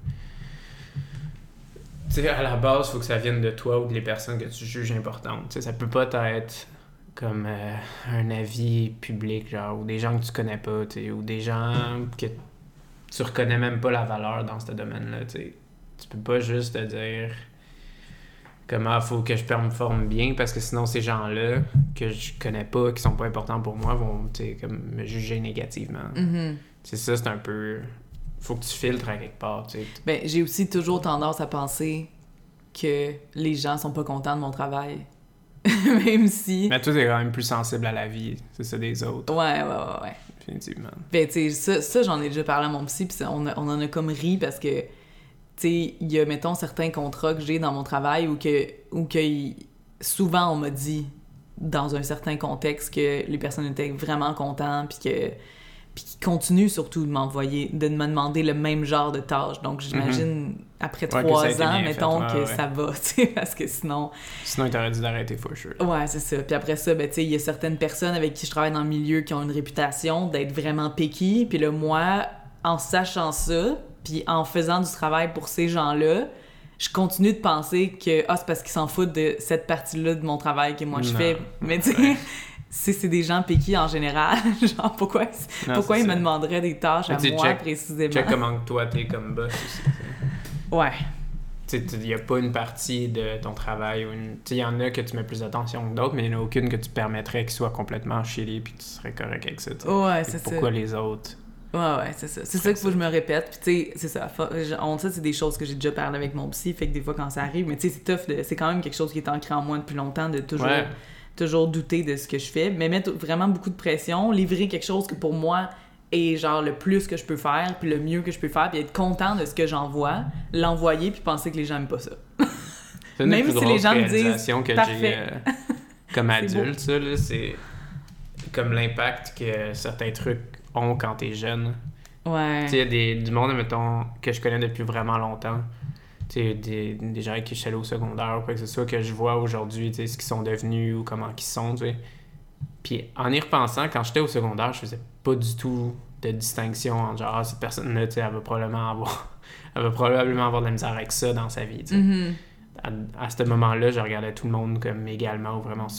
Speaker 2: Tu sais, à la base, il faut que ça vienne de toi ou de les personnes que tu juges importantes. Tu sais, ça peut pas être comme euh, un avis public, genre, ou des gens que tu connais pas, tu ou des gens que tu reconnais même pas la valeur dans ce domaine-là, tu. Tu peux pas juste te dire comment faut que je performe bien parce que sinon ces gens-là que je connais pas, qui sont pas importants pour moi, vont, comme me juger négativement.
Speaker 1: Mhm.
Speaker 2: C'est ça, c'est un peu. Faut que tu filtres à quelque part, tu sais.
Speaker 1: Ben, j'ai aussi toujours tendance à penser que les gens sont pas contents de mon travail. *laughs* Même si.
Speaker 2: Mais toi, t'es quand même plus sensible à la vie, c'est ça, des autres,
Speaker 1: Ouais, ouais, ouais, ouais.
Speaker 2: définitivement.
Speaker 1: Ben, tu sais, ça, ça j'en ai déjà parlé à mon psy, puis on, on en a comme ri parce que, sais, il y a, mettons, certains contrats que j'ai dans mon travail où que, où que souvent on m'a dit, dans un certain contexte, que les personnes étaient vraiment contentes, puis que puis qui continuent surtout de m'envoyer, de me demander le même genre de tâches. Donc, j'imagine, après
Speaker 2: Mhm. Ouais, que
Speaker 1: trois ans, mettons,
Speaker 2: fait, ouais,
Speaker 1: que
Speaker 2: ouais.
Speaker 1: ça va, *laughs* tu sais, parce que sinon...
Speaker 2: Sinon, il t'aurait dû d'arrêter for sure.
Speaker 1: Ouais, c'est ça. Puis après ça, ben, tu sais, il y a certaines personnes avec qui je travaille dans le milieu qui ont une réputation d'être vraiment picky. Puis là, moi, en sachant ça, puis en faisant du travail pour ces gens-là, je continue de penser que ah, c'est parce qu'ils s'en foutent de cette partie-là de mon travail que moi je
Speaker 2: Non.
Speaker 1: fais. Mais tu sais, *laughs* c'est des gens piqués en général, *laughs* genre pourquoi,
Speaker 2: Non,
Speaker 1: pourquoi ils me demanderaient des tâches à moi
Speaker 2: check-
Speaker 1: précisément?
Speaker 2: Check comment toi, t'es comme boss aussi. tu sais.
Speaker 1: Ouais.
Speaker 2: Il n'y a pas une partie de ton travail ou une. Il y en a que tu mets plus d'attention que d'autres, mais il n'y en a aucune que tu permettrais qu'ils soient complètement shitty puis tu serais correct avec ça.
Speaker 1: Ouais, c'est ça.
Speaker 2: Pourquoi les autres
Speaker 1: Ouais, ouais, c'est ça. C'est ça qu'il faut que je me répète. Puis, tu sais, c'est ça. On ça, c'est des choses que j'ai déjà parlé avec mon psy. Fait que des fois, quand ça arrive, mais tu sais, c'est tough. de- C'est quand même quelque chose qui est ancré en moi depuis longtemps de toujours,
Speaker 2: Ouais.
Speaker 1: toujours douter de ce que je fais. Mais mettre vraiment beaucoup de pression, livrer quelque chose que pour moi est genre le plus que je peux faire, puis le mieux que je peux faire, puis être content de ce que j'envoie, l'envoyer, puis penser que les gens aiment pas ça.
Speaker 2: C'est une des
Speaker 1: Même
Speaker 2: plus
Speaker 1: si les gens me disent,
Speaker 2: que j'ai euh, comme *laughs* adulte, ça, là, c'est comme l'impact que certains trucs ont quand t'es jeune.
Speaker 1: Ouais.
Speaker 2: Tu sais, il y a des, du monde, mettons, que je connais depuis vraiment longtemps. Tu sais, des, des gens avec qui je suis allé au secondaire ou quoi que ce soit, que je vois aujourd'hui, tu sais, ce qu'ils sont devenus ou comment ils sont, tu sais. Puis en y repensant, quand j'étais au secondaire, je faisais pas du tout de distinction entre genre, ah, cette personne-là, tu sais, elle va probablement avoir... *laughs* elle va probablement avoir de la misère avec ça dans sa vie, tu sais.
Speaker 1: Mhm.
Speaker 2: À, à ce moment-là, je regardais tout le monde comme également ou vraiment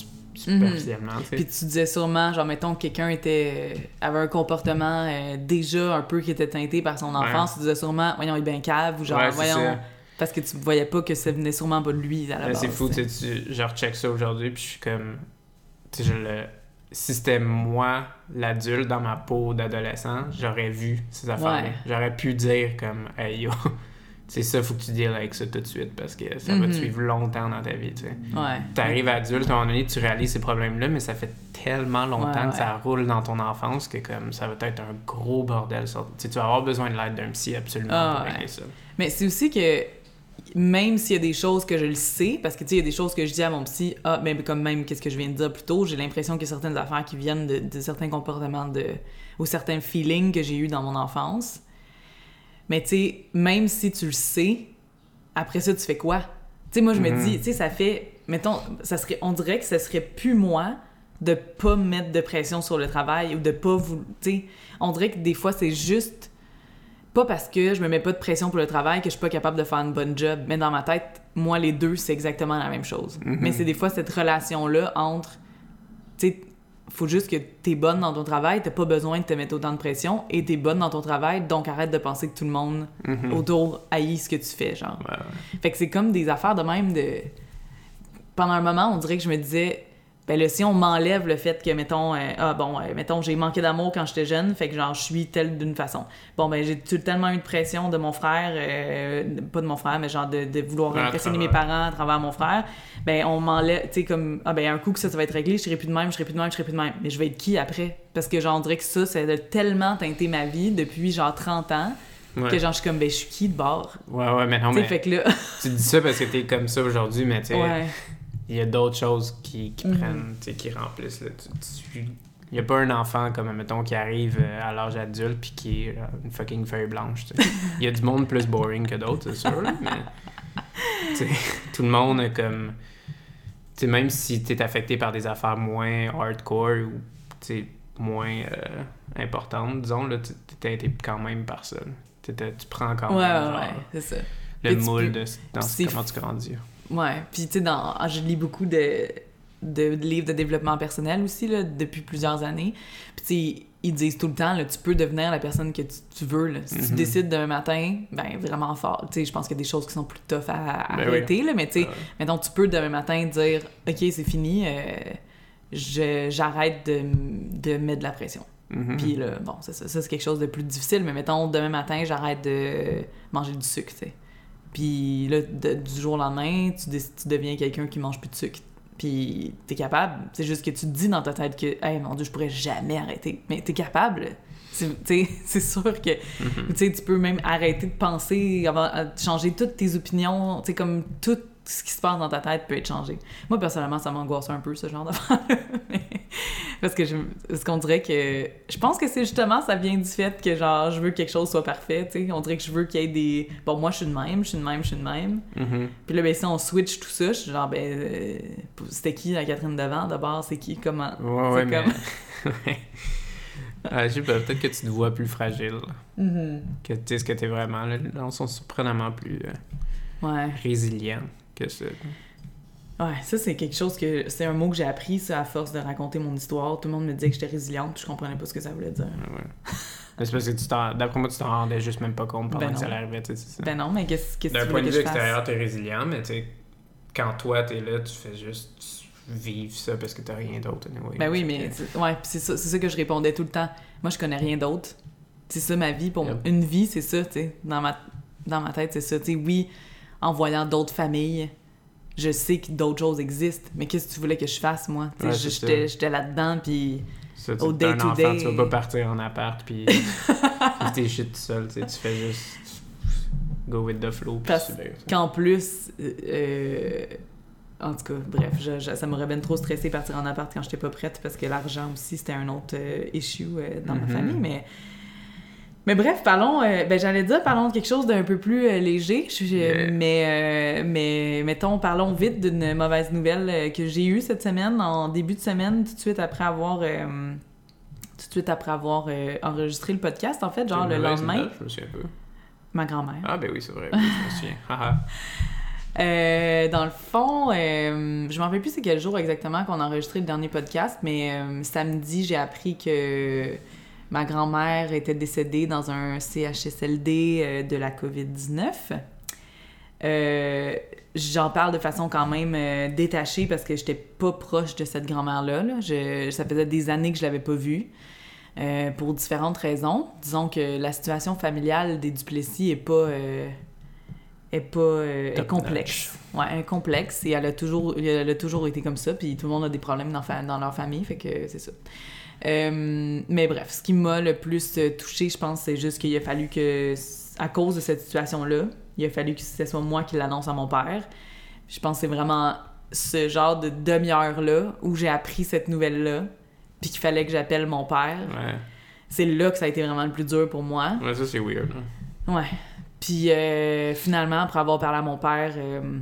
Speaker 2: superficiellement, sais.
Speaker 1: Puis tu disais sûrement, genre, mettons que quelqu'un était, avait un comportement euh, déjà un peu qui était teinté par son enfance, tu disais sûrement, voyons, il est bien cave, ou genre,
Speaker 2: Ouais,
Speaker 1: voyons.
Speaker 2: ça.
Speaker 1: Parce que tu voyais pas que ça venait sûrement pas de lui à la base.
Speaker 2: c'est fou,
Speaker 1: tu
Speaker 2: je recheck ça aujourd'hui, puis je suis comme. Tu sais, je le. Si c'était moi, l'adulte dans ma peau d'adolescent, j'aurais vu ces affaires-là.
Speaker 1: Ouais.
Speaker 2: J'aurais pu dire comme, hey yo, c'est ça, faut que tu deals avec ça tout de suite parce que ça va
Speaker 1: Mhm.
Speaker 2: te suivre longtemps dans ta vie, tu sais.
Speaker 1: Ouais.
Speaker 2: T'arrives adulte, à un moment donné, tu réalises ces problèmes-là, mais ça fait tellement longtemps
Speaker 1: Ouais,
Speaker 2: que ça roule dans ton enfance que comme ça va être un gros bordel. ça. Tu sais, tu vas avoir besoin de l'aide d'un psy absolument
Speaker 1: Ah,
Speaker 2: pour régler ça.
Speaker 1: Mais c'est aussi que même s'il y a des choses que je le sais, parce que tu sais, il y a des choses que je dis à mon psy, ah, mais comme même qu'est-ce que je viens de dire plus tôt, j'ai l'impression qu'il y a certaines affaires qui viennent de, de certains comportements de, ou certains feelings que j'ai eu dans mon enfance. Mais tu sais, même si tu le sais, après ça, tu fais quoi? sais, moi, je me
Speaker 2: Mhm.
Speaker 1: dis, tu sais, ça fait, mettons, ça serait, on dirait que ça serait plus moi de pas mettre de pression sur le travail ou de pas vous, tu sais, on dirait que des fois, c'est juste pas parce que je me mets pas de pression pour le travail que je suis pas capable de faire une bonne job, mais dans ma tête, moi, les deux, c'est exactement la même chose.
Speaker 2: Mhm.
Speaker 1: Mais c'est des fois cette relation-là entre, tu sais, faut juste que t'es bonne dans ton travail, t'as pas besoin de te mettre autant de pression, et t'es bonne dans ton travail, donc arrête de penser que tout le monde
Speaker 2: Mhm.
Speaker 1: autour haït ce que tu fais, genre.
Speaker 2: Ouais, ouais.
Speaker 1: Fait que c'est comme des affaires de même de. Pendant un moment, on dirait que je me disais, ben là, si on m'enlève le fait que, mettons, euh, ah bon, euh, mettons, j'ai manqué d'amour quand j'étais jeune, fait que genre, je suis telle d'une façon. Bon, ben, j'ai tellement eu de pression de mon frère, euh, pas de mon frère, mais genre de, de vouloir
Speaker 2: À
Speaker 1: impressionner mes parents à travers mon frère. Ben, on m'enlève, tu sais, comme, ah ben, un coup que ça, ça va être réglé, je serai plus de même, je serai plus de même, je serai plus de même. Mais je vais être qui après? Parce que, genre, on dirait que ça, ça a tellement teinté ma vie depuis, genre, 30 ans,
Speaker 2: Ouais.
Speaker 1: que, genre, je suis comme, ben, je suis qui de bord?
Speaker 2: ouais, ouais, mais non, mais
Speaker 1: fait que là,
Speaker 2: tu dis ça parce que t'es comme ça aujourd'hui, mais tu
Speaker 1: ouais.
Speaker 2: Il y a d'autres choses qui, qui
Speaker 1: Mhm.
Speaker 2: prennent, qui remplissent. Là. Tu- tu- Il n'y a pas un enfant, comme, mettons, qui arrive euh, à l'âge adulte puis qui est euh, une fucking feuille blanche. Il y a du monde plus boring que d'autres, c'est sûr, là, mais... *laughs* tout le monde est comme... Tu sais, même si tu es affecté par des affaires moins hardcore ou, moins euh, importantes, disons, là, tu été quand même par ça. Tu prends quand même,
Speaker 1: ouais,
Speaker 2: genre,
Speaker 1: ouais, c'est ça.
Speaker 2: le
Speaker 1: Et
Speaker 2: moule
Speaker 1: peux-
Speaker 2: de dans comment tu grandis.
Speaker 1: Ouais, puis tu sais, dans... ah, je lis beaucoup de... de livres de développement personnel aussi, là, depuis plusieurs années. Puis tu sais, ils disent tout le temps, là, tu peux devenir la personne que tu, tu veux. Là. Si tu
Speaker 2: Mhm.
Speaker 1: décides demain matin, ben vraiment fort. Tu sais, je pense qu'il y a des choses qui sont plus tough à, à
Speaker 2: Ben oui.
Speaker 1: arrêter, là, mais tu sais,
Speaker 2: Euh,
Speaker 1: mettons, tu peux demain matin dire, OK, c'est fini, euh, j'arrête de, de mettre de la pression.
Speaker 2: mhm.
Speaker 1: Puis là, bon, ça, ça c'est quelque chose de plus difficile, mais mettons, demain matin, j'arrête de manger du sucre, tu sais. Puis là, de- du jour au lendemain, tu, tu deviens quelqu'un qui mange plus de sucre. Puis t'es capable. C'est juste que tu te dis dans ta tête que, hey, mon Dieu, je pourrais jamais arrêter. Mais t'es capable. *laughs* C'est- sûr que
Speaker 2: Mhm.
Speaker 1: tu peux même arrêter de penser, changer toutes tes opinions, comme tout ce qui se passe dans ta tête peut être changé. Moi, personnellement, ça m'angoisse un peu, ce genre d'affaires *laughs* Parce que je, parce qu'on dirait que... Je pense que c'est justement, ça vient du fait que, genre, je veux que quelque chose soit parfait, tu sais. On dirait que je veux qu'il y ait des... Bon, moi, je suis de même, je suis de même, je suis de même.
Speaker 2: Mhm.
Speaker 1: Puis là, ben, si on switch tout ça, je suis genre, ben, euh, c'était qui la Catherine Devant, d'abord? C'est qui? Comment?
Speaker 2: Ouais, ouais, mais...
Speaker 1: comme- *laughs*
Speaker 2: Ouais. Ah, peut-être que tu te vois plus fragile.
Speaker 1: Mhm.
Speaker 2: Que tu sais ce que t'es vraiment. Là, gens sont surprenamment plus euh,
Speaker 1: Ouais.
Speaker 2: résilients que ça.
Speaker 1: Ouais, ça c'est quelque chose que c'est un mot que j'ai appris ça à force de raconter mon histoire. Tout le monde me disait que j'étais résiliente, puis je comprenais pas ce que ça voulait dire.
Speaker 2: Ouais, ouais. *laughs* Mais c'est parce que tu t'en... D'après moi, tu t'en rendais juste même pas compte pendant
Speaker 1: Ben
Speaker 2: que ça arrivait, tu sais, c'est ça.
Speaker 1: Ben non, mais qu'est-ce que
Speaker 2: D'un
Speaker 1: tu
Speaker 2: point
Speaker 1: voulais
Speaker 2: de vue extérieur, t'es résilient, mais tu sais, quand toi t'es là, tu fais juste vivre ça parce que t'as rien d'autre. anyway.
Speaker 1: Ben oui, mais
Speaker 2: que-
Speaker 1: ouais, c'est ça, c'est ça que je répondais tout le temps. Moi, je connais rien d'autre. C'est ça ma vie pour
Speaker 2: Yep.
Speaker 1: une vie, c'est ça, tu sais. Dans ma dans ma tête, c'est ça, tu sais. Oui, en voyant d'autres familles, je sais que d'autres choses existent, mais qu'est-ce que tu voulais que je fasse moi?
Speaker 2: Ouais,
Speaker 1: j'étais là-dedans puis au day-to-day.
Speaker 2: tu vas pas partir en appart puis *laughs* tes shit tout seul, tu fais juste go with the flow puis
Speaker 1: qu'en plus, euh, en tout cas, bref, je- je- ça m'aurait bien trop stressé partir en appart quand j'étais pas prête parce que l'argent aussi, c'était un autre euh, issue euh, dans ma
Speaker 2: Mhm.
Speaker 1: famille. Mais, mais bref, parlons, euh, ben, j'allais dire, parlons de quelque chose d'un peu plus euh, léger. Je-
Speaker 2: Yeah.
Speaker 1: mais, euh, mais mettons, parlons vite d'une mauvaise nouvelle euh, que j'ai eue cette semaine, en début de semaine, tout de suite après avoir. euh, tout de suite après avoir euh, enregistré le podcast, en fait, genre le lendemain,
Speaker 2: nouvelle, Je me souviens pas.
Speaker 1: ma grand-mère.
Speaker 2: Ah, ben oui, c'est vrai, oui, je me souviens. *laughs*
Speaker 1: Euh, dans le fond, euh, je m'en rappelle plus c'est quel jour exactement qu'on a enregistré le dernier podcast, mais euh, samedi, j'ai appris que ma grand-mère était décédée dans un CHSLD euh, de la COVID-19. Euh, J'en parle de façon quand même euh, détachée parce que j'étais pas proche de cette grand-mère-là. là. Ça faisait des années que je l'avais pas vue. euh, pour différentes raisons. Disons que la situation familiale des Duplessis est pas... est pas est complexe. Ouais, elle est complexe et elle a toujours elle a toujours été comme ça puis tout le monde a des problèmes dans, dans leur famille fait que c'est ça. Euh, mais bref, ce qui m'a le plus euh, touché, je pense, c'est juste qu'il a fallu que à cause de cette situation-là, il a fallu que ce soit moi qui l'annonce à mon père. Je pense que c'est vraiment ce genre de demi-heure-là où j'ai appris cette nouvelle-là, puis qu'il fallait que j'appelle mon père.
Speaker 2: Ouais.
Speaker 1: C'est là que ça a été vraiment le plus dur pour moi.
Speaker 2: ouais, ça c'est weird. hein.
Speaker 1: Ouais. Puis euh, finalement, après avoir parlé à mon père, euh,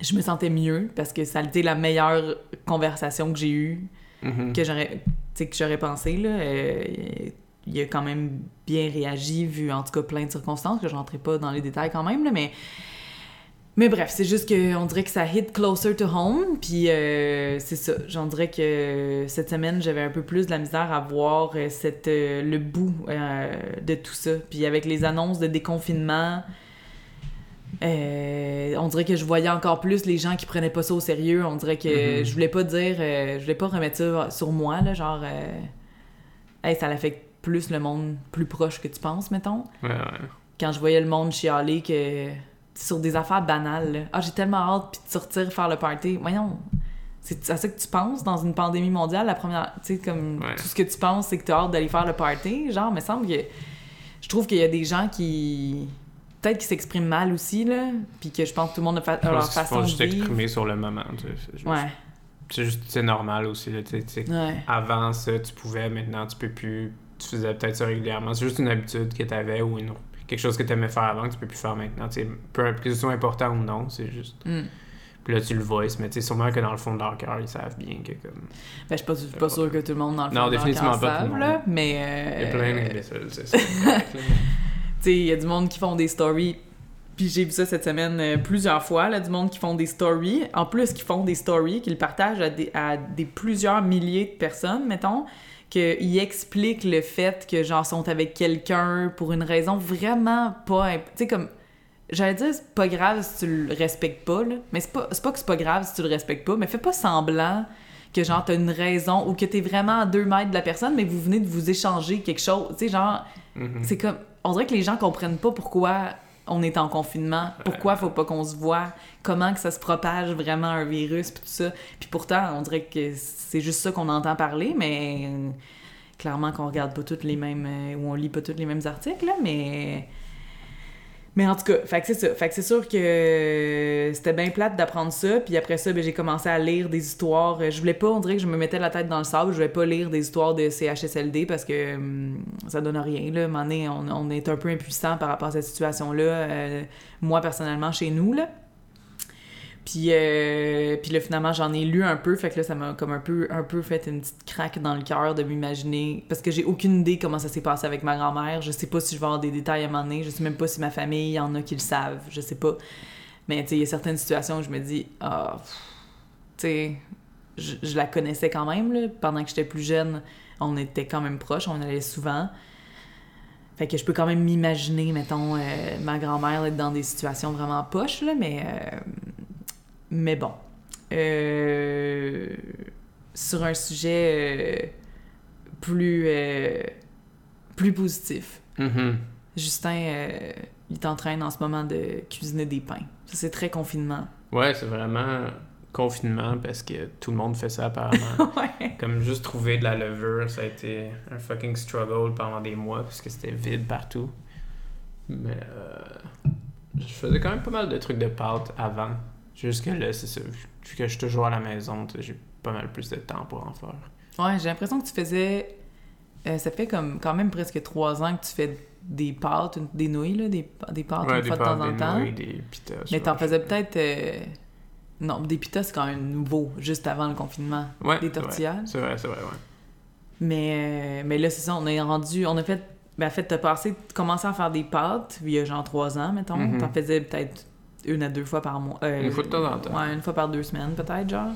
Speaker 1: je me sentais mieux parce que ça a été la meilleure conversation que j'ai eue,
Speaker 2: Mhm.
Speaker 1: que j'aurais que j'aurais pensé. Là. Euh, il a quand même bien réagi, vu en tout cas plein de circonstances, que je rentrais pas dans les détails quand même, là, mais. Mais bref, c'est juste qu'on dirait que ça hit closer to home, puis euh, c'est ça. J'en dirais que cette semaine, j'avais un peu plus de la misère à voir euh, cette, le bout de tout ça. Puis avec les annonces de déconfinement, euh, on dirait que je voyais encore plus les gens qui prenaient pas ça au sérieux. On dirait que
Speaker 2: Mhm.
Speaker 1: je voulais pas dire, euh, je voulais pas remettre ça sur moi, là, genre, euh, hey, ça l'affecte plus le monde plus proche que tu penses, mettons.
Speaker 2: Ouais, ouais.
Speaker 1: Quand je voyais le monde chialer que sur des affaires banales, là. ah, j'ai tellement hâte puis de sortir faire le party. Voyons, c'est à ça que tu penses dans une pandémie mondiale, la première, tu sais, comme
Speaker 2: Ouais.
Speaker 1: tout ce que tu penses, c'est que tu as hâte d'aller faire le party? Genre, me semble que je trouve qu'il y a des gens qui peut-être qui s'expriment mal aussi là, puis que je pense que tout le monde a, fa-
Speaker 2: Je
Speaker 1: leur façon de
Speaker 2: juste
Speaker 1: vivre.
Speaker 2: exprimer sur le moment. tu sais. Juste,
Speaker 1: Ouais,
Speaker 2: c'est juste- c'est normal aussi. là, tu sais,
Speaker 1: ouais.
Speaker 2: Avant ça, tu pouvais, maintenant tu peux plus. Tu faisais peut-être ça régulièrement. C'est juste une habitude que tu avais ou une- quelque chose que tu aimais faire avant que tu peux plus faire maintenant. tu sais. Peu que ce soit important ou non, c'est juste.
Speaker 1: Hmm.
Speaker 2: Puis là, tu le voices, mais tu sais, sûrement que dans le fond de leur cœur, ils savent bien que comme.
Speaker 1: Ben, je suis pas, je suis pas sûre que tout le monde dans le
Speaker 2: Non,
Speaker 1: fond de leur
Speaker 2: définitivement
Speaker 1: cœur
Speaker 2: pas tout le
Speaker 1: savent,
Speaker 2: monde.
Speaker 1: là, mais
Speaker 2: Il y a
Speaker 1: euh,
Speaker 2: plein d'imbéciles, *laughs* c'est ça.
Speaker 1: Il y a du monde qui font des stories. Puis j'ai vu ça cette semaine euh, plusieurs fois, là, du monde qui font des stories. En plus, qui font des stories, qu'ils partagent à des, à des plusieurs milliers de personnes, mettons, qu'ils expliquent le fait que, genre, sont avec quelqu'un pour une raison vraiment pas... Tu sais, comme... J'allais dire, c'est pas grave si tu le respectes pas, là. Mais c'est pas, pas que c'est pas grave si tu le respectes pas, mais fais pas semblant que, genre, t'as une raison ou que t'es vraiment à deux mètres de la personne, mais vous venez de vous échanger quelque chose. Tu sais, genre...
Speaker 2: Mhm.
Speaker 1: C'est comme. On dirait que les gens comprennent pas pourquoi on est en confinement, pourquoi faut pas qu'on se voit, comment que ça se propage vraiment un virus, puis tout ça. Puis pourtant, on dirait que c'est juste ça qu'on entend parler, mais euh, clairement qu'on regarde pas toutes les mêmes. euh, ou on lit pas tous les mêmes articles, là, mais. Mais en tout cas, fait c'est sûr que c'était bien plate d'apprendre ça. Puis après ça, ben, j'ai commencé à lire des histoires. Je voulais pas, on dirait que je me mettais la tête dans le sable. Je voulais pas lire des histoires de CHSLD parce que hum, ça donne rien. Là. On, on est un peu impuissant par rapport à cette situation-là. euh, moi, personnellement, chez nous, là. Euh, puis là, finalement, j'en ai lu un peu. Fait que là, ça m'a comme un peu, un peu fait une petite craque dans le cœur de m'imaginer. Parce que j'ai aucune idée comment ça s'est passé avec ma grand-mère. Je sais pas si je vais avoir des détails à un moment donné. Je sais même pas si ma famille, il y en a qui le savent. Je sais pas. Mais tu sais, il y a certaines situations où je me dis, ah, pff, tu sais, je, je la connaissais quand même. Là. Pendant que j'étais plus jeune, on était quand même proches. On allait souvent. Fait que je peux quand même m'imaginer, mettons, euh, ma grand-mère être dans des situations vraiment poches, là, mais... euh, mais bon. Euh, sur un sujet euh, plus, euh, plus positif.
Speaker 2: Mhm.
Speaker 1: Justin, euh, il est en train en ce moment de cuisiner des pains. Ça, c'est très confinement.
Speaker 2: Ouais, c'est vraiment confinement parce que tout le monde fait ça apparemment. *laughs*
Speaker 1: ouais.
Speaker 2: Comme juste trouver de la levure, ça a été un fucking struggle pendant des mois parce que c'était vide partout. Mais euh, je faisais quand même pas mal de trucs de pâte avant. Jusque là, c'est ça. Vu que je suis toujours à la maison, j'ai pas mal plus de temps pour en faire.
Speaker 1: Ouais, j'ai l'impression que tu faisais. euh, ça fait comme quand même presque trois ans que tu fais des pâtes, une- des nouilles, là, des, des pâtes
Speaker 2: ouais,
Speaker 1: une
Speaker 2: des
Speaker 1: fois de temps en temps.
Speaker 2: nouilles, des pitas.
Speaker 1: Mais t'en faisais peut-être. euh, Non, des pitas, c'est quand même nouveau, juste avant le confinement.
Speaker 2: Ouais,
Speaker 1: des tortillas.
Speaker 2: C'est vrai, c'est vrai, ouais.
Speaker 1: Mais, euh, mais là, c'est ça, on est rendu. On a fait. Ben, en fait, t'as passé, commencé à faire des pâtes il y a genre trois ans, mettons.
Speaker 2: Mhm.
Speaker 1: T'en faisais peut-être une à deux fois par mois. euh,
Speaker 2: Une fois de temps en temps.
Speaker 1: Ouais, une fois par deux semaines, peut-être, genre.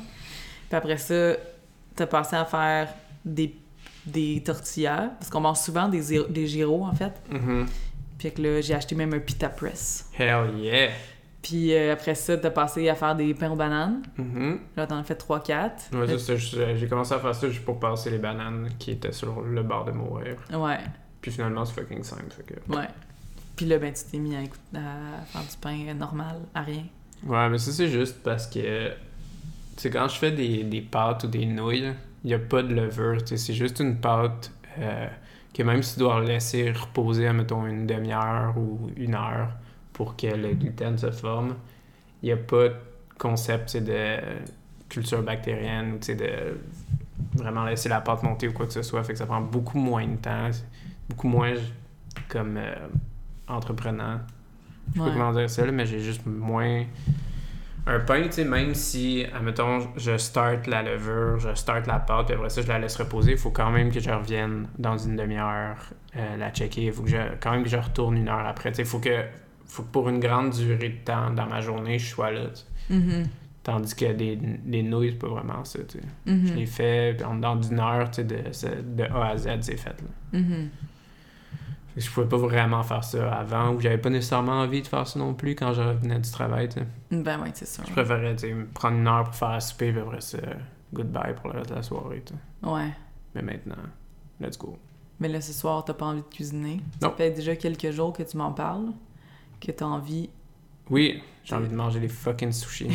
Speaker 1: Puis après ça, t'as passé à faire des, des tortillas, parce qu'on mange souvent des, des gyros, en fait.
Speaker 2: Mhm.
Speaker 1: Puis que là, j'ai acheté même un pita press.
Speaker 2: Hell yeah!
Speaker 1: Puis euh, après ça, t'as passé à faire des pains aux bananes.
Speaker 2: Mhm.
Speaker 1: Là, t'en as fait 3-4.
Speaker 2: Ouais, ça, juste- j'ai commencé à faire ça juste pour passer les bananes qui étaient sur le bord de mourir.
Speaker 1: Ouais,
Speaker 2: Puis finalement, c'est fucking simple. Fait que...
Speaker 1: ouais. Puis là, ben, tu t'es mis à, à faire du pain normal, à rien.
Speaker 2: Ouais, mais ça, c'est juste parce que. Tu quand je fais des, des pâtes ou des nouilles, il n'y a pas de levure. C'est juste une pâte euh, que même si tu dois laisser reposer, mettons, une demi-heure ou une heure pour que le gluten se forme, il n'y a pas de concept de culture bactérienne ou de vraiment laisser la pâte monter ou quoi que ce soit. Fait que ça prend beaucoup moins de temps, beaucoup moins comme euh, entreprenant. Je sais
Speaker 1: Ouais.
Speaker 2: pas comment dire ça, là, mais j'ai juste moins. un pain, tu sais, même si, admettons, je start la levure, je start la pâte, puis après ça, je la laisse reposer, il faut quand même que je revienne dans une demi-heure euh, la checker. Il faut que je, quand même que je retourne une heure après. Tu sais, il faut que, faut que pour une grande durée de temps dans ma journée, je sois là. tu sais.
Speaker 1: Mhm.
Speaker 2: Tandis que des, des nouilles, c'est pas vraiment ça. tu sais.
Speaker 1: Mhm.
Speaker 2: Je les fais, puis en dedans d'une heure, tu sais, de, de A à Z, c'est fait. Là.
Speaker 1: Mhm.
Speaker 2: Que Je pouvais pas vraiment faire ça avant, ou j'avais pas nécessairement envie de faire ça non plus quand je revenais du travail. tu sais.
Speaker 1: Ben ouais, c'est sûr.
Speaker 2: Je préférais prendre une heure pour faire à souper, puis après ça, goodbye pour le reste de la soirée. tu sais.
Speaker 1: Ouais.
Speaker 2: Mais maintenant, let's go.
Speaker 1: Mais là, ce soir, t'as pas envie de cuisiner?
Speaker 2: Non.
Speaker 1: Ça fait déjà quelques jours que tu m'en parles, que t'as envie.
Speaker 2: Oui, j'ai envie de manger des fucking sushis.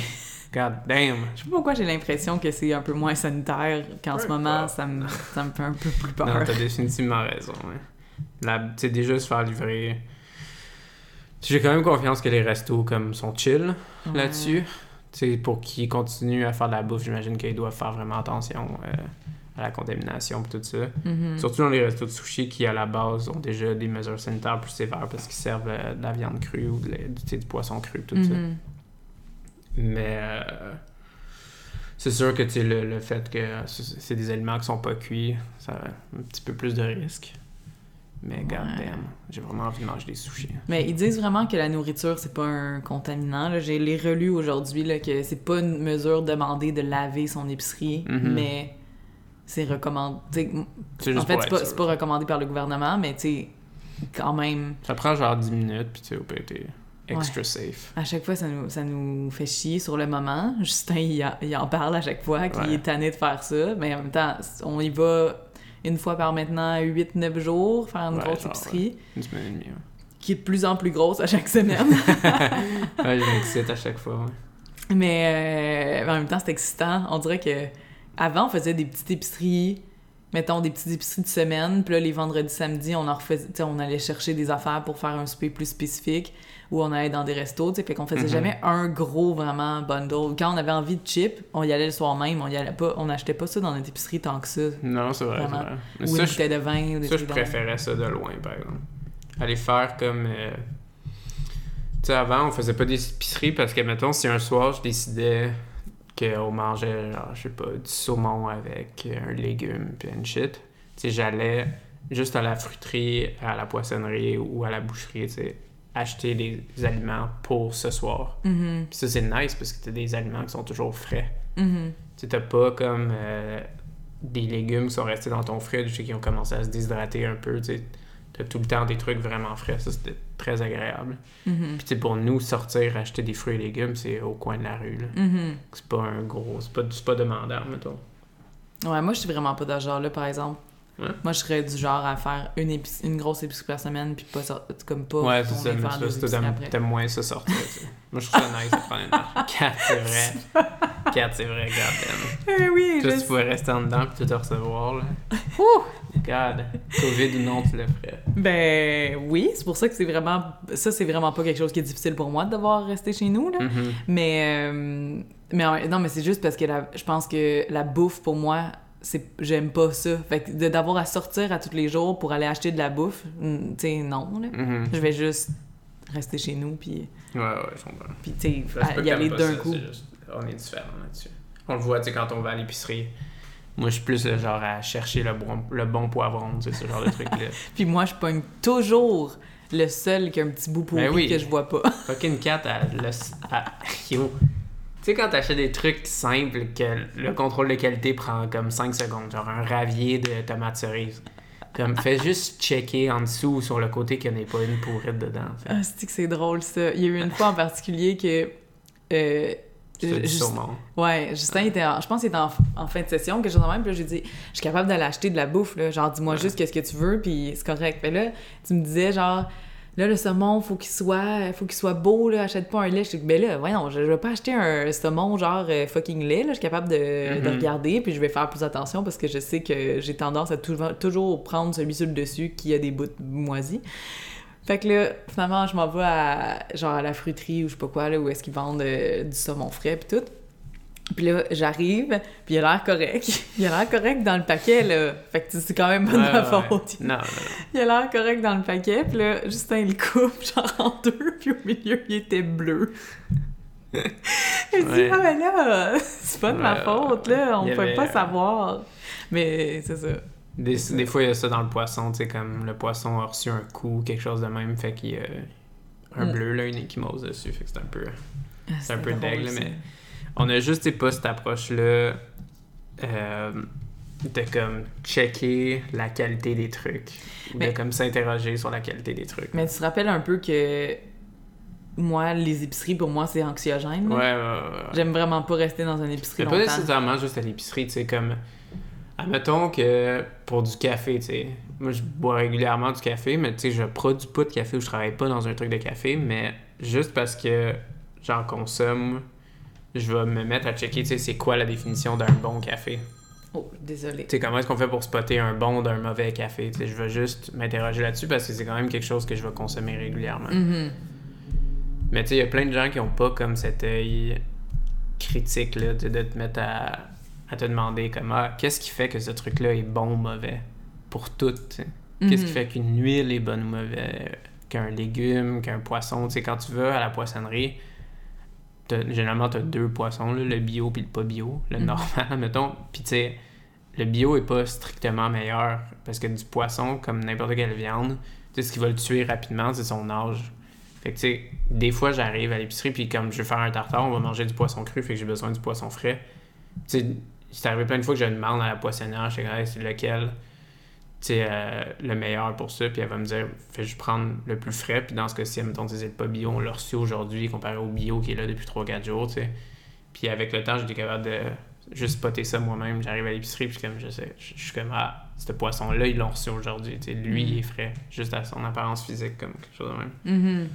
Speaker 2: God damn! *laughs*
Speaker 1: Je sais pas pourquoi j'ai l'impression que c'est un peu moins sanitaire qu'en ce moment, ça me, ça me fait un peu plus peur.
Speaker 2: Non, t'as définitivement raison. Ouais. La- déjà se faire livrer. J'ai quand même confiance que les restos comme sont chill
Speaker 1: Ouais.
Speaker 2: là-dessus. Pour qu'ils continuent à faire de la bouffe, j'imagine qu'ils doivent faire vraiment attention euh, à la contamination et tout ça.
Speaker 1: Mhm.
Speaker 2: Surtout dans les restos de sushi qui, à la base, ont déjà des mesures sanitaires plus sévères parce qu'ils servent euh, de la viande crue ou de du, poisson cru, tout ça.
Speaker 1: Mhm.
Speaker 2: Mais euh, c'est sûr que le, le fait que c'est c'est des aliments qui sont pas cuits, ça a un petit peu plus de risques. Mais god
Speaker 1: Ouais.
Speaker 2: j'ai vraiment envie de manger des sushis.
Speaker 1: Mais ils disent vraiment que la nourriture, c'est pas un contaminant. là. J'ai les relus aujourd'hui là, que c'est pas une mesure demandée de laver son épicerie,
Speaker 2: Mhm.
Speaker 1: mais c'est recommandé.
Speaker 2: C'est
Speaker 1: En
Speaker 2: juste
Speaker 1: fait,
Speaker 2: pour
Speaker 1: c'est pas, c'est pas recommandé par le gouvernement, mais tu quand même,
Speaker 2: Ça prend genre 10 minutes, puis tu sais, t'es extra safe.
Speaker 1: à chaque fois, ça nous, ça nous fait chier sur le moment. *laughs* Justin, il, a- il en parle à chaque fois qu'il
Speaker 2: Ouais.
Speaker 1: est tanné de faire ça, mais en même temps, on y va une fois par maintenant 8-9 jours, faire une
Speaker 2: Ouais,
Speaker 1: grosse
Speaker 2: genre,
Speaker 1: épicerie,
Speaker 2: Une semaine et demie. Ouais,
Speaker 1: qui est de plus en plus grosse à chaque semaine. *laughs* *laughs*
Speaker 2: ouais je m'excite à chaque fois. Ouais.
Speaker 1: Mais euh, en même temps, c'est excitant. On dirait que avant, on faisait des petites épiceries, mettons des petites épiceries de semaine, puis là, les vendredis, samedis, on en refaisait, on allait chercher des affaires pour faire un souper plus spécifique, ou on allait dans des restos, tu sais, fait qu'on faisait
Speaker 2: Mhm.
Speaker 1: jamais un gros, vraiment, bundle. Quand on avait envie de chips, on y allait le soir même, on y allait pas, on achetait pas ça dans notre épicerie tant que ça.
Speaker 2: Non, c'est vrai, vrai.
Speaker 1: Ou
Speaker 2: ça,
Speaker 1: une bouteille de vin, ou des
Speaker 2: ça, je préférais ça de loin, par exemple. Aller faire comme... euh, Tu sais, avant, on faisait pas des épiceries parce que, mettons, si un soir, je décidais qu'on mangeait, genre, je sais pas, du saumon avec un légume puis une shit, tu j'allais juste à la fruiterie, à la poissonnerie ou à la boucherie, tu acheter des aliments pour ce soir.
Speaker 1: Mhm,
Speaker 2: Puis ça, c'est nice parce que t'as des aliments qui sont toujours frais.
Speaker 1: mhm.
Speaker 2: Tu t'as pas comme euh, des légumes qui sont restés dans ton fridge et qui ont commencé à se déshydrater un peu, tu. T'as tout le temps des trucs vraiment frais. Ça, c'était très agréable.
Speaker 1: Mhm.
Speaker 2: Puis, tu sais, pour nous, sortir, acheter des fruits et légumes, c'est au coin de la rue, là.
Speaker 1: Mhm.
Speaker 2: C'est pas un gros... C'est pas, c'est pas demandant, mettons.
Speaker 1: Ouais, moi, je suis vraiment pas de ce genre-là, par exemple.
Speaker 2: Ouais.
Speaker 1: Moi, je serais du genre à faire une, une grosse épicerie par semaine, puis pas sor- comme pas.
Speaker 2: Ouais, c'est ça. Mais
Speaker 1: épiceries
Speaker 2: t'aimes- moins ça sortir, sais. Moi, je trouve ça nice de prendre une marche. *laughs* 4, c'est vrai. 4, c'est vrai, God
Speaker 1: Eh oui,
Speaker 2: Toi,
Speaker 1: je
Speaker 2: tu pouvais rester en dedans puis tout te recevoir, là. God. *laughs* Covid ou non, tu le ferais.
Speaker 1: Ben oui, c'est pour ça que c'est vraiment. Ça, c'est vraiment pas quelque chose qui est difficile pour moi de devoir rester chez nous, là.
Speaker 2: Mhm.
Speaker 1: Mais. euh, mais non, mais c'est juste parce que la- je pense que la bouffe, pour moi, c'est j'aime pas ça. Fait que de- d'avoir à sortir à tous les jours pour aller acheter de la bouffe, mm, tu sais, non, là.
Speaker 2: Mhm.
Speaker 1: Je vais juste rester chez nous, puis,
Speaker 2: Ouais, ouais, je comprends.
Speaker 1: puis tu sais, y aller d'un
Speaker 2: ça,
Speaker 1: coup.
Speaker 2: juste- on est différents là-dessus. On le voit, tu sais, quand on va à l'épicerie. Moi, je suis plus le genre à chercher le bon, le bon poivron, tu sais, ce genre de truc-là. *laughs*
Speaker 1: Puis moi, je pogne toujours le seul qui a un petit bout pourri
Speaker 2: Ben oui.
Speaker 1: que je vois pas. *laughs*
Speaker 2: Fucking cat, elle. Tu sais, quand t'achètes des trucs simples, que le contrôle de qualité prend comme 5 secondes, genre un ravier de tomates cerises. Comme, fais juste checker en dessous ou sur le côté qu'il n'y en ait pas une pourrite dedans.
Speaker 1: Ah, c'est que c'est drôle, ça? Il y a eu une fois en particulier que... euh, Juste-
Speaker 2: saumon.
Speaker 1: Ouais, Justin était en, je pense qu'il était en, en fin de session, quelque chose de même, puis j'ai dit, je suis capable d'aller acheter de la bouffe, là, genre, dis-moi
Speaker 2: Ouais.
Speaker 1: juste qu'est-ce que tu veux, puis c'est correct. Fait là, tu me disais, genre, là, le saumon, faut qu'il soit, faut qu'il soit beau, là, achète pas un lait. Je dis, ben là, voyons, je, je vais pas acheter un saumon, genre, euh, fucking lait, là, je suis capable de, de
Speaker 2: Mhm.
Speaker 1: regarder, puis je vais faire plus attention, parce que je sais que j'ai tendance à toujours, toujours prendre celui sur le dessus qui a des bouts moisis. Fait que là, finalement, je m'en vais à, genre, à la fruiterie ou je sais pas quoi, là, où est-ce qu'ils vendent euh, du saumon frais, puis tout. Puis là, j'arrive, puis il a l'air correct. *laughs* Il a l'air correct dans le paquet, là. Fait que c'est quand même pas de ma faute.
Speaker 2: Non, non,
Speaker 1: Il a l'air correct dans le paquet, puis là, Justin, il coupe, *laughs* genre en deux, puis au milieu, il était bleu. *laughs* Elle dit,
Speaker 2: Ouais.
Speaker 1: ah, mais là, c'est pas de ma
Speaker 2: Ouais,
Speaker 1: faute, là, on
Speaker 2: il
Speaker 1: peut
Speaker 2: avait-
Speaker 1: pas savoir. Mais c'est ça.
Speaker 2: Des, des fois, il y a ça dans le poisson, tu sais, comme le poisson a reçu un coup, quelque chose de même, fait qu'il y a un
Speaker 1: Mm.
Speaker 2: bleu, là, une échymose dessus, fait que c'est un peu...
Speaker 1: Ah,
Speaker 2: C'est un peu
Speaker 1: ça.
Speaker 2: mais on a juste, pas cette approche-là euh, de, comme, checker la qualité des trucs,
Speaker 1: Mais-
Speaker 2: de, comme, s'interroger sur la qualité des trucs.
Speaker 1: Mais tu te rappelles un peu que moi, les épiceries, pour moi, c'est anxiogène.
Speaker 2: Ouais, ouais, ouais, ouais.
Speaker 1: J'aime vraiment pas rester dans une épicerie
Speaker 2: C'est pas nécessairement juste à l'épicerie, tu sais, comme... Admettons que pour du café, tu sais, moi je bois régulièrement du café, mais tu sais, je produis pas de café ou je travaille pas dans un truc de café, mais juste parce que j'en consomme, je vais me mettre à checker, tu sais, c'est quoi la définition d'un bon café.
Speaker 1: Oh, désolé.
Speaker 2: Tu sais, comment est-ce qu'on fait pour spotter un bon d'un mauvais café, tu sais, je vais juste m'interroger là-dessus parce que c'est quand même quelque chose que je vais consommer régulièrement.
Speaker 1: Mhm.
Speaker 2: Mais tu sais, il y a plein de gens qui ont pas comme cet œil critique là, sais, de te mettre à, à te demander comme ah, qu'est-ce qui fait que ce truc-là est bon ou mauvais pour tout. tu sais? Qu'est-ce qui
Speaker 1: Mhm.
Speaker 2: fait qu'une huile est bonne ou mauvaise, qu'un légume, qu'un poisson? Tu sais, quand tu vas à la poissonnerie, généralement tu as deux poissons, là, le bio puis le pas bio, le
Speaker 1: Mhm.
Speaker 2: normal, *laughs* mettons. Puis tu sais, le bio est pas strictement meilleur parce que du poisson, comme n'importe quelle viande, tu sais, ce qui va le tuer rapidement, c'est son âge. Fait que, tu sais, des fois, j'arrive à l'épicerie, puis comme je veux faire un tartare, on va manger du poisson cru, fait que j'ai besoin du poisson frais. Tu sais, c'est arrivé plein de fois que je demande à la poissonnière, je sais pas, c'est lequel, euh, le meilleur pour ça, puis elle va me dire, fais juste prendre le plus frais, puis dans ce cas-ci, mettons, tu sais, pas bio, on l'a reçu aujourd'hui, comparé au bio qui est là depuis 3-4 jours. Puis avec le temps, j'étais capable de juste spotter ça moi-même. J'arrive à l'épicerie, puis comme je sais, je suis comme, ah, ce poisson-là, ils l'ont reçu aujourd'hui, lui, il est frais, juste à son apparence physique, comme quelque chose de même.
Speaker 1: Mhm.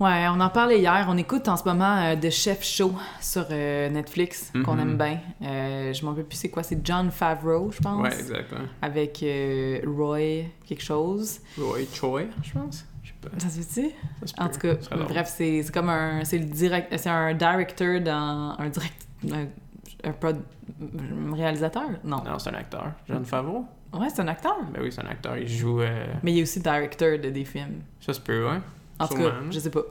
Speaker 1: Ouais, on en parlait hier. On écoute en ce moment euh, The Chef Show sur euh, Netflix, qu'on
Speaker 2: Mhm.
Speaker 1: aime bien. Euh, je m'en rappelle plus c'est quoi, c'est John Favreau, je pense.
Speaker 2: Ouais, exactement.
Speaker 1: Avec euh, Roy quelque chose.
Speaker 2: Roy Choi, je pense. Je sais pas.
Speaker 1: Ça se fait-tu? En tout cas, bref, c'est comme un. C'est le direct. C'est un directeur dans. Un direct. Un, un prod- réalisateur? Non.
Speaker 2: Non, c'est un acteur. John Favreau?
Speaker 1: Ouais, c'est un acteur.
Speaker 2: Ben oui, c'est un acteur. Il joue. euh,
Speaker 1: Mais il est aussi directeur de des films.
Speaker 2: Ça se peut, ouais.
Speaker 1: En tout cas, je sais pas.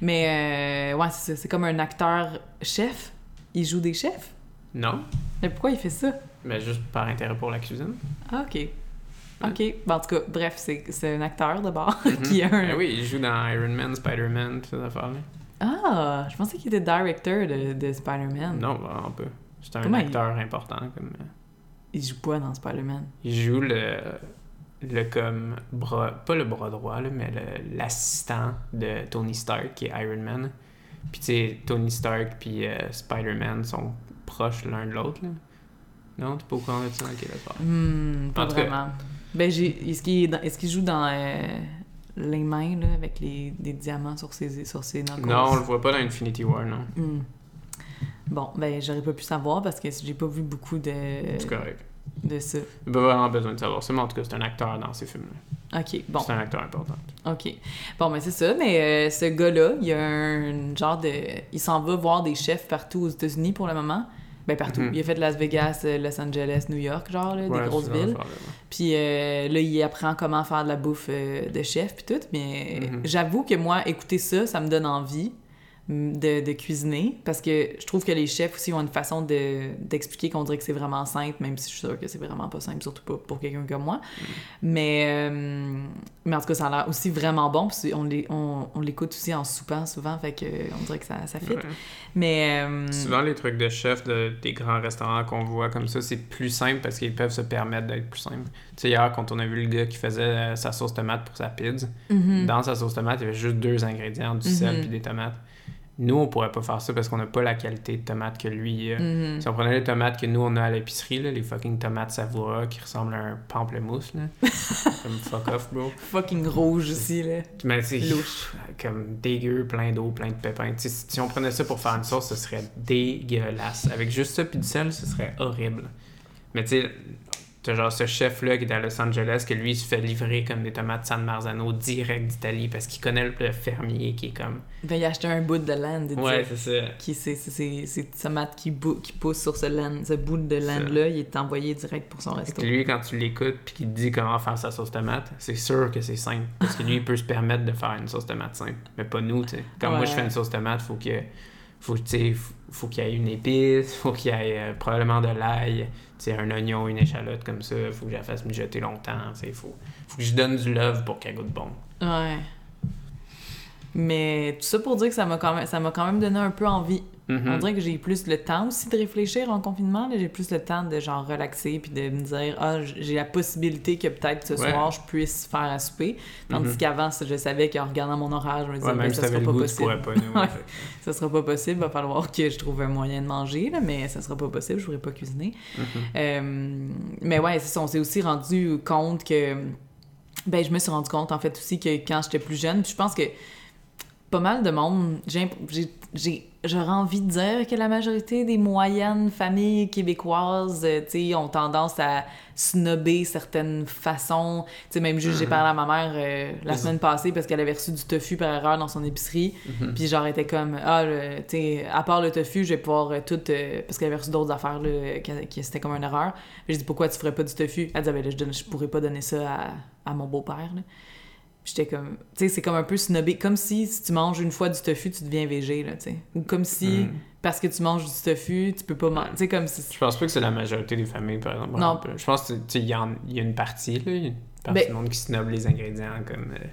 Speaker 1: Mais euh, ouais, c'est ça. C'est comme un acteur chef. Il joue des chefs.
Speaker 2: Non,
Speaker 1: Mais pourquoi il fait ça?
Speaker 2: mais juste par intérêt pour la cuisine.
Speaker 1: Ah, ok. Ok. Bon, en tout cas, bref, c'est un acteur d'abord *laughs*
Speaker 2: Mhm.
Speaker 1: qui a un.
Speaker 2: Ben oui, il joue dans Iron Man, Spider-Man, toutes ces affaires-là.
Speaker 1: Ah, je pensais qu'il était directeur de, de Spider-Man.
Speaker 2: Non, vraiment pas. C'est un
Speaker 1: Comment il-
Speaker 2: acteur important. Comme, euh,
Speaker 1: Il joue pas dans Spider-Man.
Speaker 2: il joue le. Le comme bras. Pas le bras droit, là, mais l'assistant de Tony Stark, qui est Iron Man. Puis tu sais, Tony Stark puis euh, Spider-Man sont proches l'un de l'autre. Non, t'es pas au courant de ça? Ok, d'accord.
Speaker 1: Hmm, pas
Speaker 2: En tout cas-
Speaker 1: vraiment. Ben. Est-ce qu'il est qu'il joue dans euh, les mains, là, avec les, des diamants sur ses, sur ses knuckles?
Speaker 2: Non, on le voit pas dans Infinity War, non.
Speaker 1: Hmm. Bon, ben, j'aurais pas pu savoir parce que j'ai pas vu beaucoup de,
Speaker 2: C'est correct.
Speaker 1: De ça.
Speaker 2: Il pas vraiment besoin de savoir ça, mais en tout cas, c'est un acteur dans ces films-là.
Speaker 1: Ok, bon.
Speaker 2: C'est un acteur important.
Speaker 1: OK. Bon, ben c'est ça, mais euh, ce gars-là, il a un genre de... Il s'en va voir des chefs partout aux États-Unis pour le moment. Ben partout.
Speaker 2: Mhm.
Speaker 1: Il a fait Las Vegas, euh, Los Angeles, New York, genre, là,
Speaker 2: Ouais,
Speaker 1: des grosses villes. Puis euh, là, il apprend comment faire de la bouffe euh, de chef puis tout. Mais
Speaker 2: Mhm.
Speaker 1: j'avoue que moi, écouter ça, ça me donne envie de, de cuisiner parce que je trouve que les chefs aussi ont une façon de- d'expliquer qu'on dirait que c'est vraiment simple, même si je suis sûre que c'est vraiment pas simple, surtout pas pour quelqu'un comme moi.
Speaker 2: Mhm.
Speaker 1: Mais, euh, mais en tout cas, ça a l'air aussi vraiment bon. Puis on l'é- on, on l'écoute aussi en soupant souvent, fait que on dirait que ça, ça fit.
Speaker 2: Ouais.
Speaker 1: Mais euh,
Speaker 2: Souvent, les trucs de chef de, des grands restaurants qu'on voit comme ça, c'est plus simple parce qu'ils peuvent se permettre d'être plus simples. Tu sais, hier, quand on a vu le gars qui faisait euh, sa sauce tomate pour sa pizza,
Speaker 1: mhm.
Speaker 2: dans sa sauce tomate, il y avait juste deux ingrédients, du sel
Speaker 1: Mhm.
Speaker 2: puis des tomates. Nous, on pourrait pas faire ça parce qu'on n'a pas la qualité de tomate que lui a.
Speaker 1: Mhm.
Speaker 2: Si on prenait les tomates que nous on a à l'épicerie, là, les fucking tomates savoura qui ressemblent à un pamplemousse, là. *laughs* comme fuck off, bro.
Speaker 1: fucking rouge aussi, là.
Speaker 2: Mais
Speaker 1: Louche.
Speaker 2: comme dégueu, plein d'eau, plein de pépins. Si on prenait ça pour faire une sauce, ce serait dégueulasse. Avec juste ça puis du sel, ce serait horrible. Mais tu sais, t'as genre ce chef-là qui est à Los Angeles, que lui, il se fait livrer comme des tomates San Marzano direct d'Italie parce qu'il connaît le- fermier qui est comme.
Speaker 1: Ben, il a acheté un bout de land,
Speaker 2: Ouais, c'est ça.
Speaker 1: qui c'est c'est- c'est tomate qui, bou- qui pousse sur ce land, ce bout de
Speaker 2: Ça.
Speaker 1: land là, il est envoyé direct pour son resto.
Speaker 2: que lui, quand tu l'écoutes puis qu'il te dit comment faire sa sauce tomate, c'est sûr que c'est simple. Parce que lui, il peut se permettre de faire une sauce tomate simple. Mais pas nous, tu sais. Quand moi, je fais une sauce tomate, faut que faut, faut, qu'il y ait une épice, faut qu'il y ait euh, probablement de l'ail, un oignon, une échalote comme ça, faut que je la fasse mijoter longtemps, sais, faut, faut que je donne du love pour qu'elle goûte bon.
Speaker 1: Ouais. Mais tout ça pour dire que ça m'a quand même, ça m'a quand même donné un peu envie. On dirait que j'ai plus le temps aussi de réfléchir en confinement. J'ai plus le temps de genre relaxer puis de me dire ah j'ai la possibilité que peut-être ce
Speaker 2: Ouais.
Speaker 1: soir je puisse faire à souper. Tandis
Speaker 2: Mhm.
Speaker 1: qu'avant je savais qu'en regardant mon horaire je me disais
Speaker 2: Ouais,
Speaker 1: ben,
Speaker 2: même si
Speaker 1: ça
Speaker 2: t'avais
Speaker 1: sera pas
Speaker 2: goût,
Speaker 1: possible.
Speaker 2: pas. *laughs*
Speaker 1: Ouais. Ça sera pas possible. Va falloir que je trouve un moyen de manger là, mais ça sera pas possible. Je pourrais pas cuisiner.
Speaker 2: Mhm.
Speaker 1: Euh, mais ouais, c'est ça, on s'est aussi rendu compte que. Ben, je me suis rendu compte, en fait, aussi que quand j'étais plus jeune, puis je pense que pas mal de monde, j'ai, j'ai, j'ai- j'aurais envie de dire que la majorité des moyennes familles québécoises, euh, ont tendance à snobber certaines façons. Tu sais, même juste, j'ai
Speaker 2: Mhm.
Speaker 1: parlé à ma mère euh, la semaine passée parce qu'elle avait reçu du tofu par erreur dans son épicerie.
Speaker 2: Mhm.
Speaker 1: Puis genre, elle était comme, ah, le- tu sais, à part le tofu, je vais pouvoir euh, tout. parce qu'elle avait reçu d'autres affaires, là, qui, qui- c'était comme une erreur. J'ai dit, pourquoi tu ferais pas du tofu? Elle disait, ben là, je, donne- je pourrais pas donner ça à, à mon beau-père, j'étais comme, tu sais, c'est comme un peu snobé. Comme si, si tu manges une fois du tofu, tu deviens végé, là, tu sais. Ou comme si,
Speaker 2: Mhm.
Speaker 1: parce que tu manges du tofu, tu peux pas manger. Tu sais, comme si.
Speaker 2: Je pense pas que c'est la majorité des familles, par exemple.
Speaker 1: Non.
Speaker 2: Je pense que, tu sais, il y, y a une partie, là, il y a une partie
Speaker 1: Ben-
Speaker 2: du monde qui snob les ingrédients comme euh,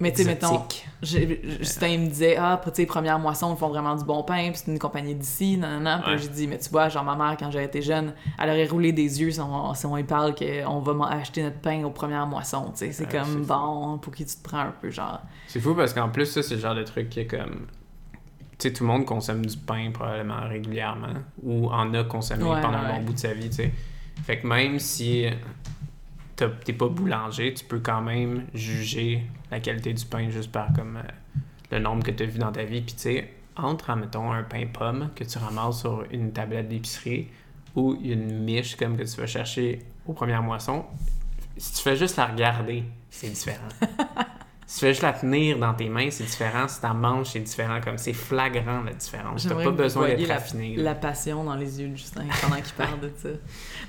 Speaker 1: Mais tu sais, mettons, Justin il me disait, ah, tu sais, première moisson, ils font vraiment du bon pain, puis c'est une compagnie d'ici, nan, nan, nan. Puis
Speaker 2: Ouais.
Speaker 1: j'ai dit, mais tu vois, genre, ma mère, quand j'avais été jeune, elle aurait roulé des yeux si on, si on lui parle qu'on va acheter notre pain aux premières moissons, tu sais. C'est
Speaker 2: Ouais,
Speaker 1: comme,
Speaker 2: fou.
Speaker 1: bon, pour qui tu te prends un peu, genre.
Speaker 2: C'est fou parce qu'en plus, ça, c'est le genre de truc qui est comme. Tu sais, tout le monde consomme du pain probablement régulièrement ou en a consommé
Speaker 1: Ouais,
Speaker 2: pendant un bon bout de sa vie, tu sais. Fait que même si t'es pas boulanger, tu peux quand même juger la qualité du pain juste par comme euh, le nombre que t'as vu dans ta vie. Puis tu sais, entre, mettons, un pain pomme que tu ramasses sur une tablette d'épicerie ou une miche comme que tu vas chercher aux premières moissons, si tu fais juste la regarder, c'est différent. *laughs* si tu fais juste la tenir dans tes mains, c'est différent. Si tu manges, c'est différent. Comme c'est flagrant la différence. T'as pas besoin d'être
Speaker 1: la,
Speaker 2: raffiné. là.
Speaker 1: la passion dans les yeux de Justin pendant qu'il parle de ça.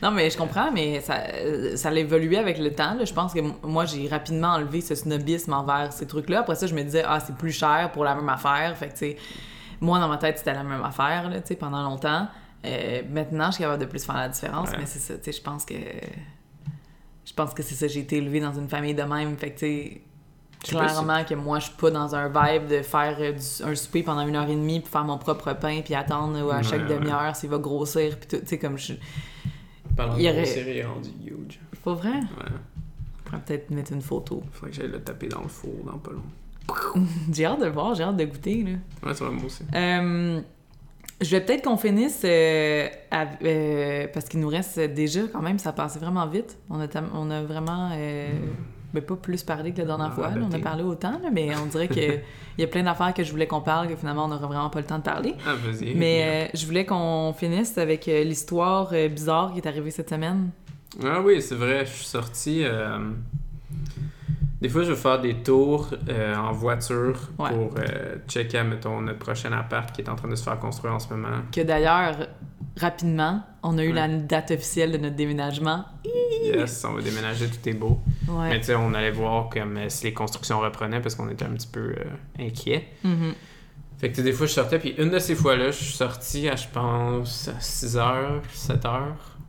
Speaker 1: Non, mais je comprends, mais ça, euh, ça a évolué avec le temps. là. Je pense que moi, j'ai rapidement enlevé ce snobisme envers ces trucs-là. Après ça, je me disais, ah, c'est plus cher pour la même affaire. Fait que, tu sais, moi, dans ma tête, c'était la même affaire, là, tu sais, pendant longtemps. Euh, maintenant, je suis capable de plus faire la différence,
Speaker 2: Ouais.
Speaker 1: mais c'est ça, tu sais, je pense que... Je pense que c'est ça, j'ai été élevée dans une famille de même, fait que, tu sais,
Speaker 2: Si-
Speaker 1: clairement que moi, je suis pas dans un vibe de faire euh, du- un souper pendant une heure et demie, puis faire mon propre pain, puis attendre euh, à chaque
Speaker 2: Ouais, ouais.
Speaker 1: demi-heure s'il va grossir, puis tout, tu sais, comme je...
Speaker 2: Parlant
Speaker 1: il
Speaker 2: de
Speaker 1: aurait-
Speaker 2: gros, c'est rendu huge.
Speaker 1: Pas vrai?
Speaker 2: Ouais.
Speaker 1: On pourrait peut-être mettre une photo.
Speaker 2: Faudrait que j'aille le taper dans le four dans pas long. *laughs*
Speaker 1: j'ai hâte de voir, j'ai hâte de goûter, là.
Speaker 2: Ouais, ça va moi aussi.
Speaker 1: Euh, je vais peut-être qu'on finisse euh, à- euh, parce qu'il nous reste déjà quand même, ça passait vraiment vite. On a, on a vraiment ben, pas plus parlé que la dernière
Speaker 2: On a
Speaker 1: fois. là. On a parlé autant, là, mais on dirait qu'il *laughs* y a plein d'affaires que je voulais qu'on parle que finalement on n'aura vraiment pas le temps de parler.
Speaker 2: Ah, vas-y.
Speaker 1: Mais euh, je voulais qu'on finisse avec euh, l'histoire euh, bizarre qui est arrivée cette semaine.
Speaker 2: Ah oui, c'est vrai, je suis sorti. Des fois, je vais faire des tours en voiture
Speaker 1: Ouais.
Speaker 2: pour checker, mettons, notre prochain appart qui est en train de se faire construire en ce moment.
Speaker 1: Que d'ailleurs, rapidement, on a eu
Speaker 2: Ouais.
Speaker 1: la date officielle de notre déménagement.
Speaker 2: Yes, on va déménager, tout est beau. Mais tu sais, on allait voir comme euh, si les constructions reprenaient parce qu'on était un petit peu euh, inquiets.
Speaker 1: Mhm.
Speaker 2: Fait que des fois, je sortais, puis une de ces fois-là, je suis sorti à, je pense, à 6h, 7h.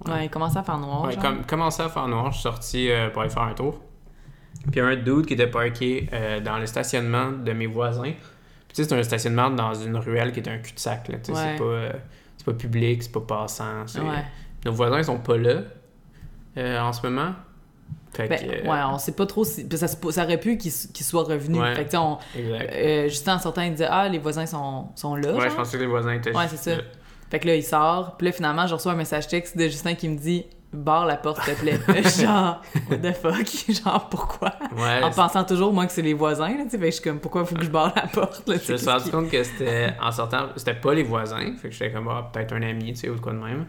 Speaker 1: Ouais, il commençait à faire noir.
Speaker 2: Ouais, comme, commençait à faire noir, je suis sorti euh, pour aller faire un tour. Puis il y a un dude qui était parké euh, dans le stationnement de mes voisins. Puis tu sais, c'est un stationnement dans une ruelle qui est un cul-de-sac. là, tu sais. C'est pas, c'est pas public, c'est pas passant.
Speaker 1: Ouais.
Speaker 2: Nos voisins, ils sont pas là euh, en ce moment. Fait
Speaker 1: Ben,
Speaker 2: que, euh,
Speaker 1: ouais, on sait pas trop si. Ça, ça aurait pu qu'il qu'il soit revenu.
Speaker 2: Ouais.
Speaker 1: Fait que, on, euh, Justin, en sortant, il disait Ah, les voisins sont, sont là.
Speaker 2: ouais,
Speaker 1: genre.
Speaker 2: je pensais que les voisins étaient
Speaker 1: Ouais, c'est ça. Fait que là, il sort. Puis là, finalement, je reçois un message texte de Justin qui me dit Barre la porte, s'il te plaît. *laughs* Genre, what the fuck? *laughs* Genre, pourquoi?
Speaker 2: Ouais,
Speaker 1: En pensant toujours, moi, que c'est les voisins. Là, tu sais, je suis comme, pourquoi faut que je barre la porte? Là,
Speaker 2: Je me suis rendu compte que c'était en sortant, c'était pas les voisins, fait que j'étais comme ah, peut-être un ami, tu sais, ou de quoi de même.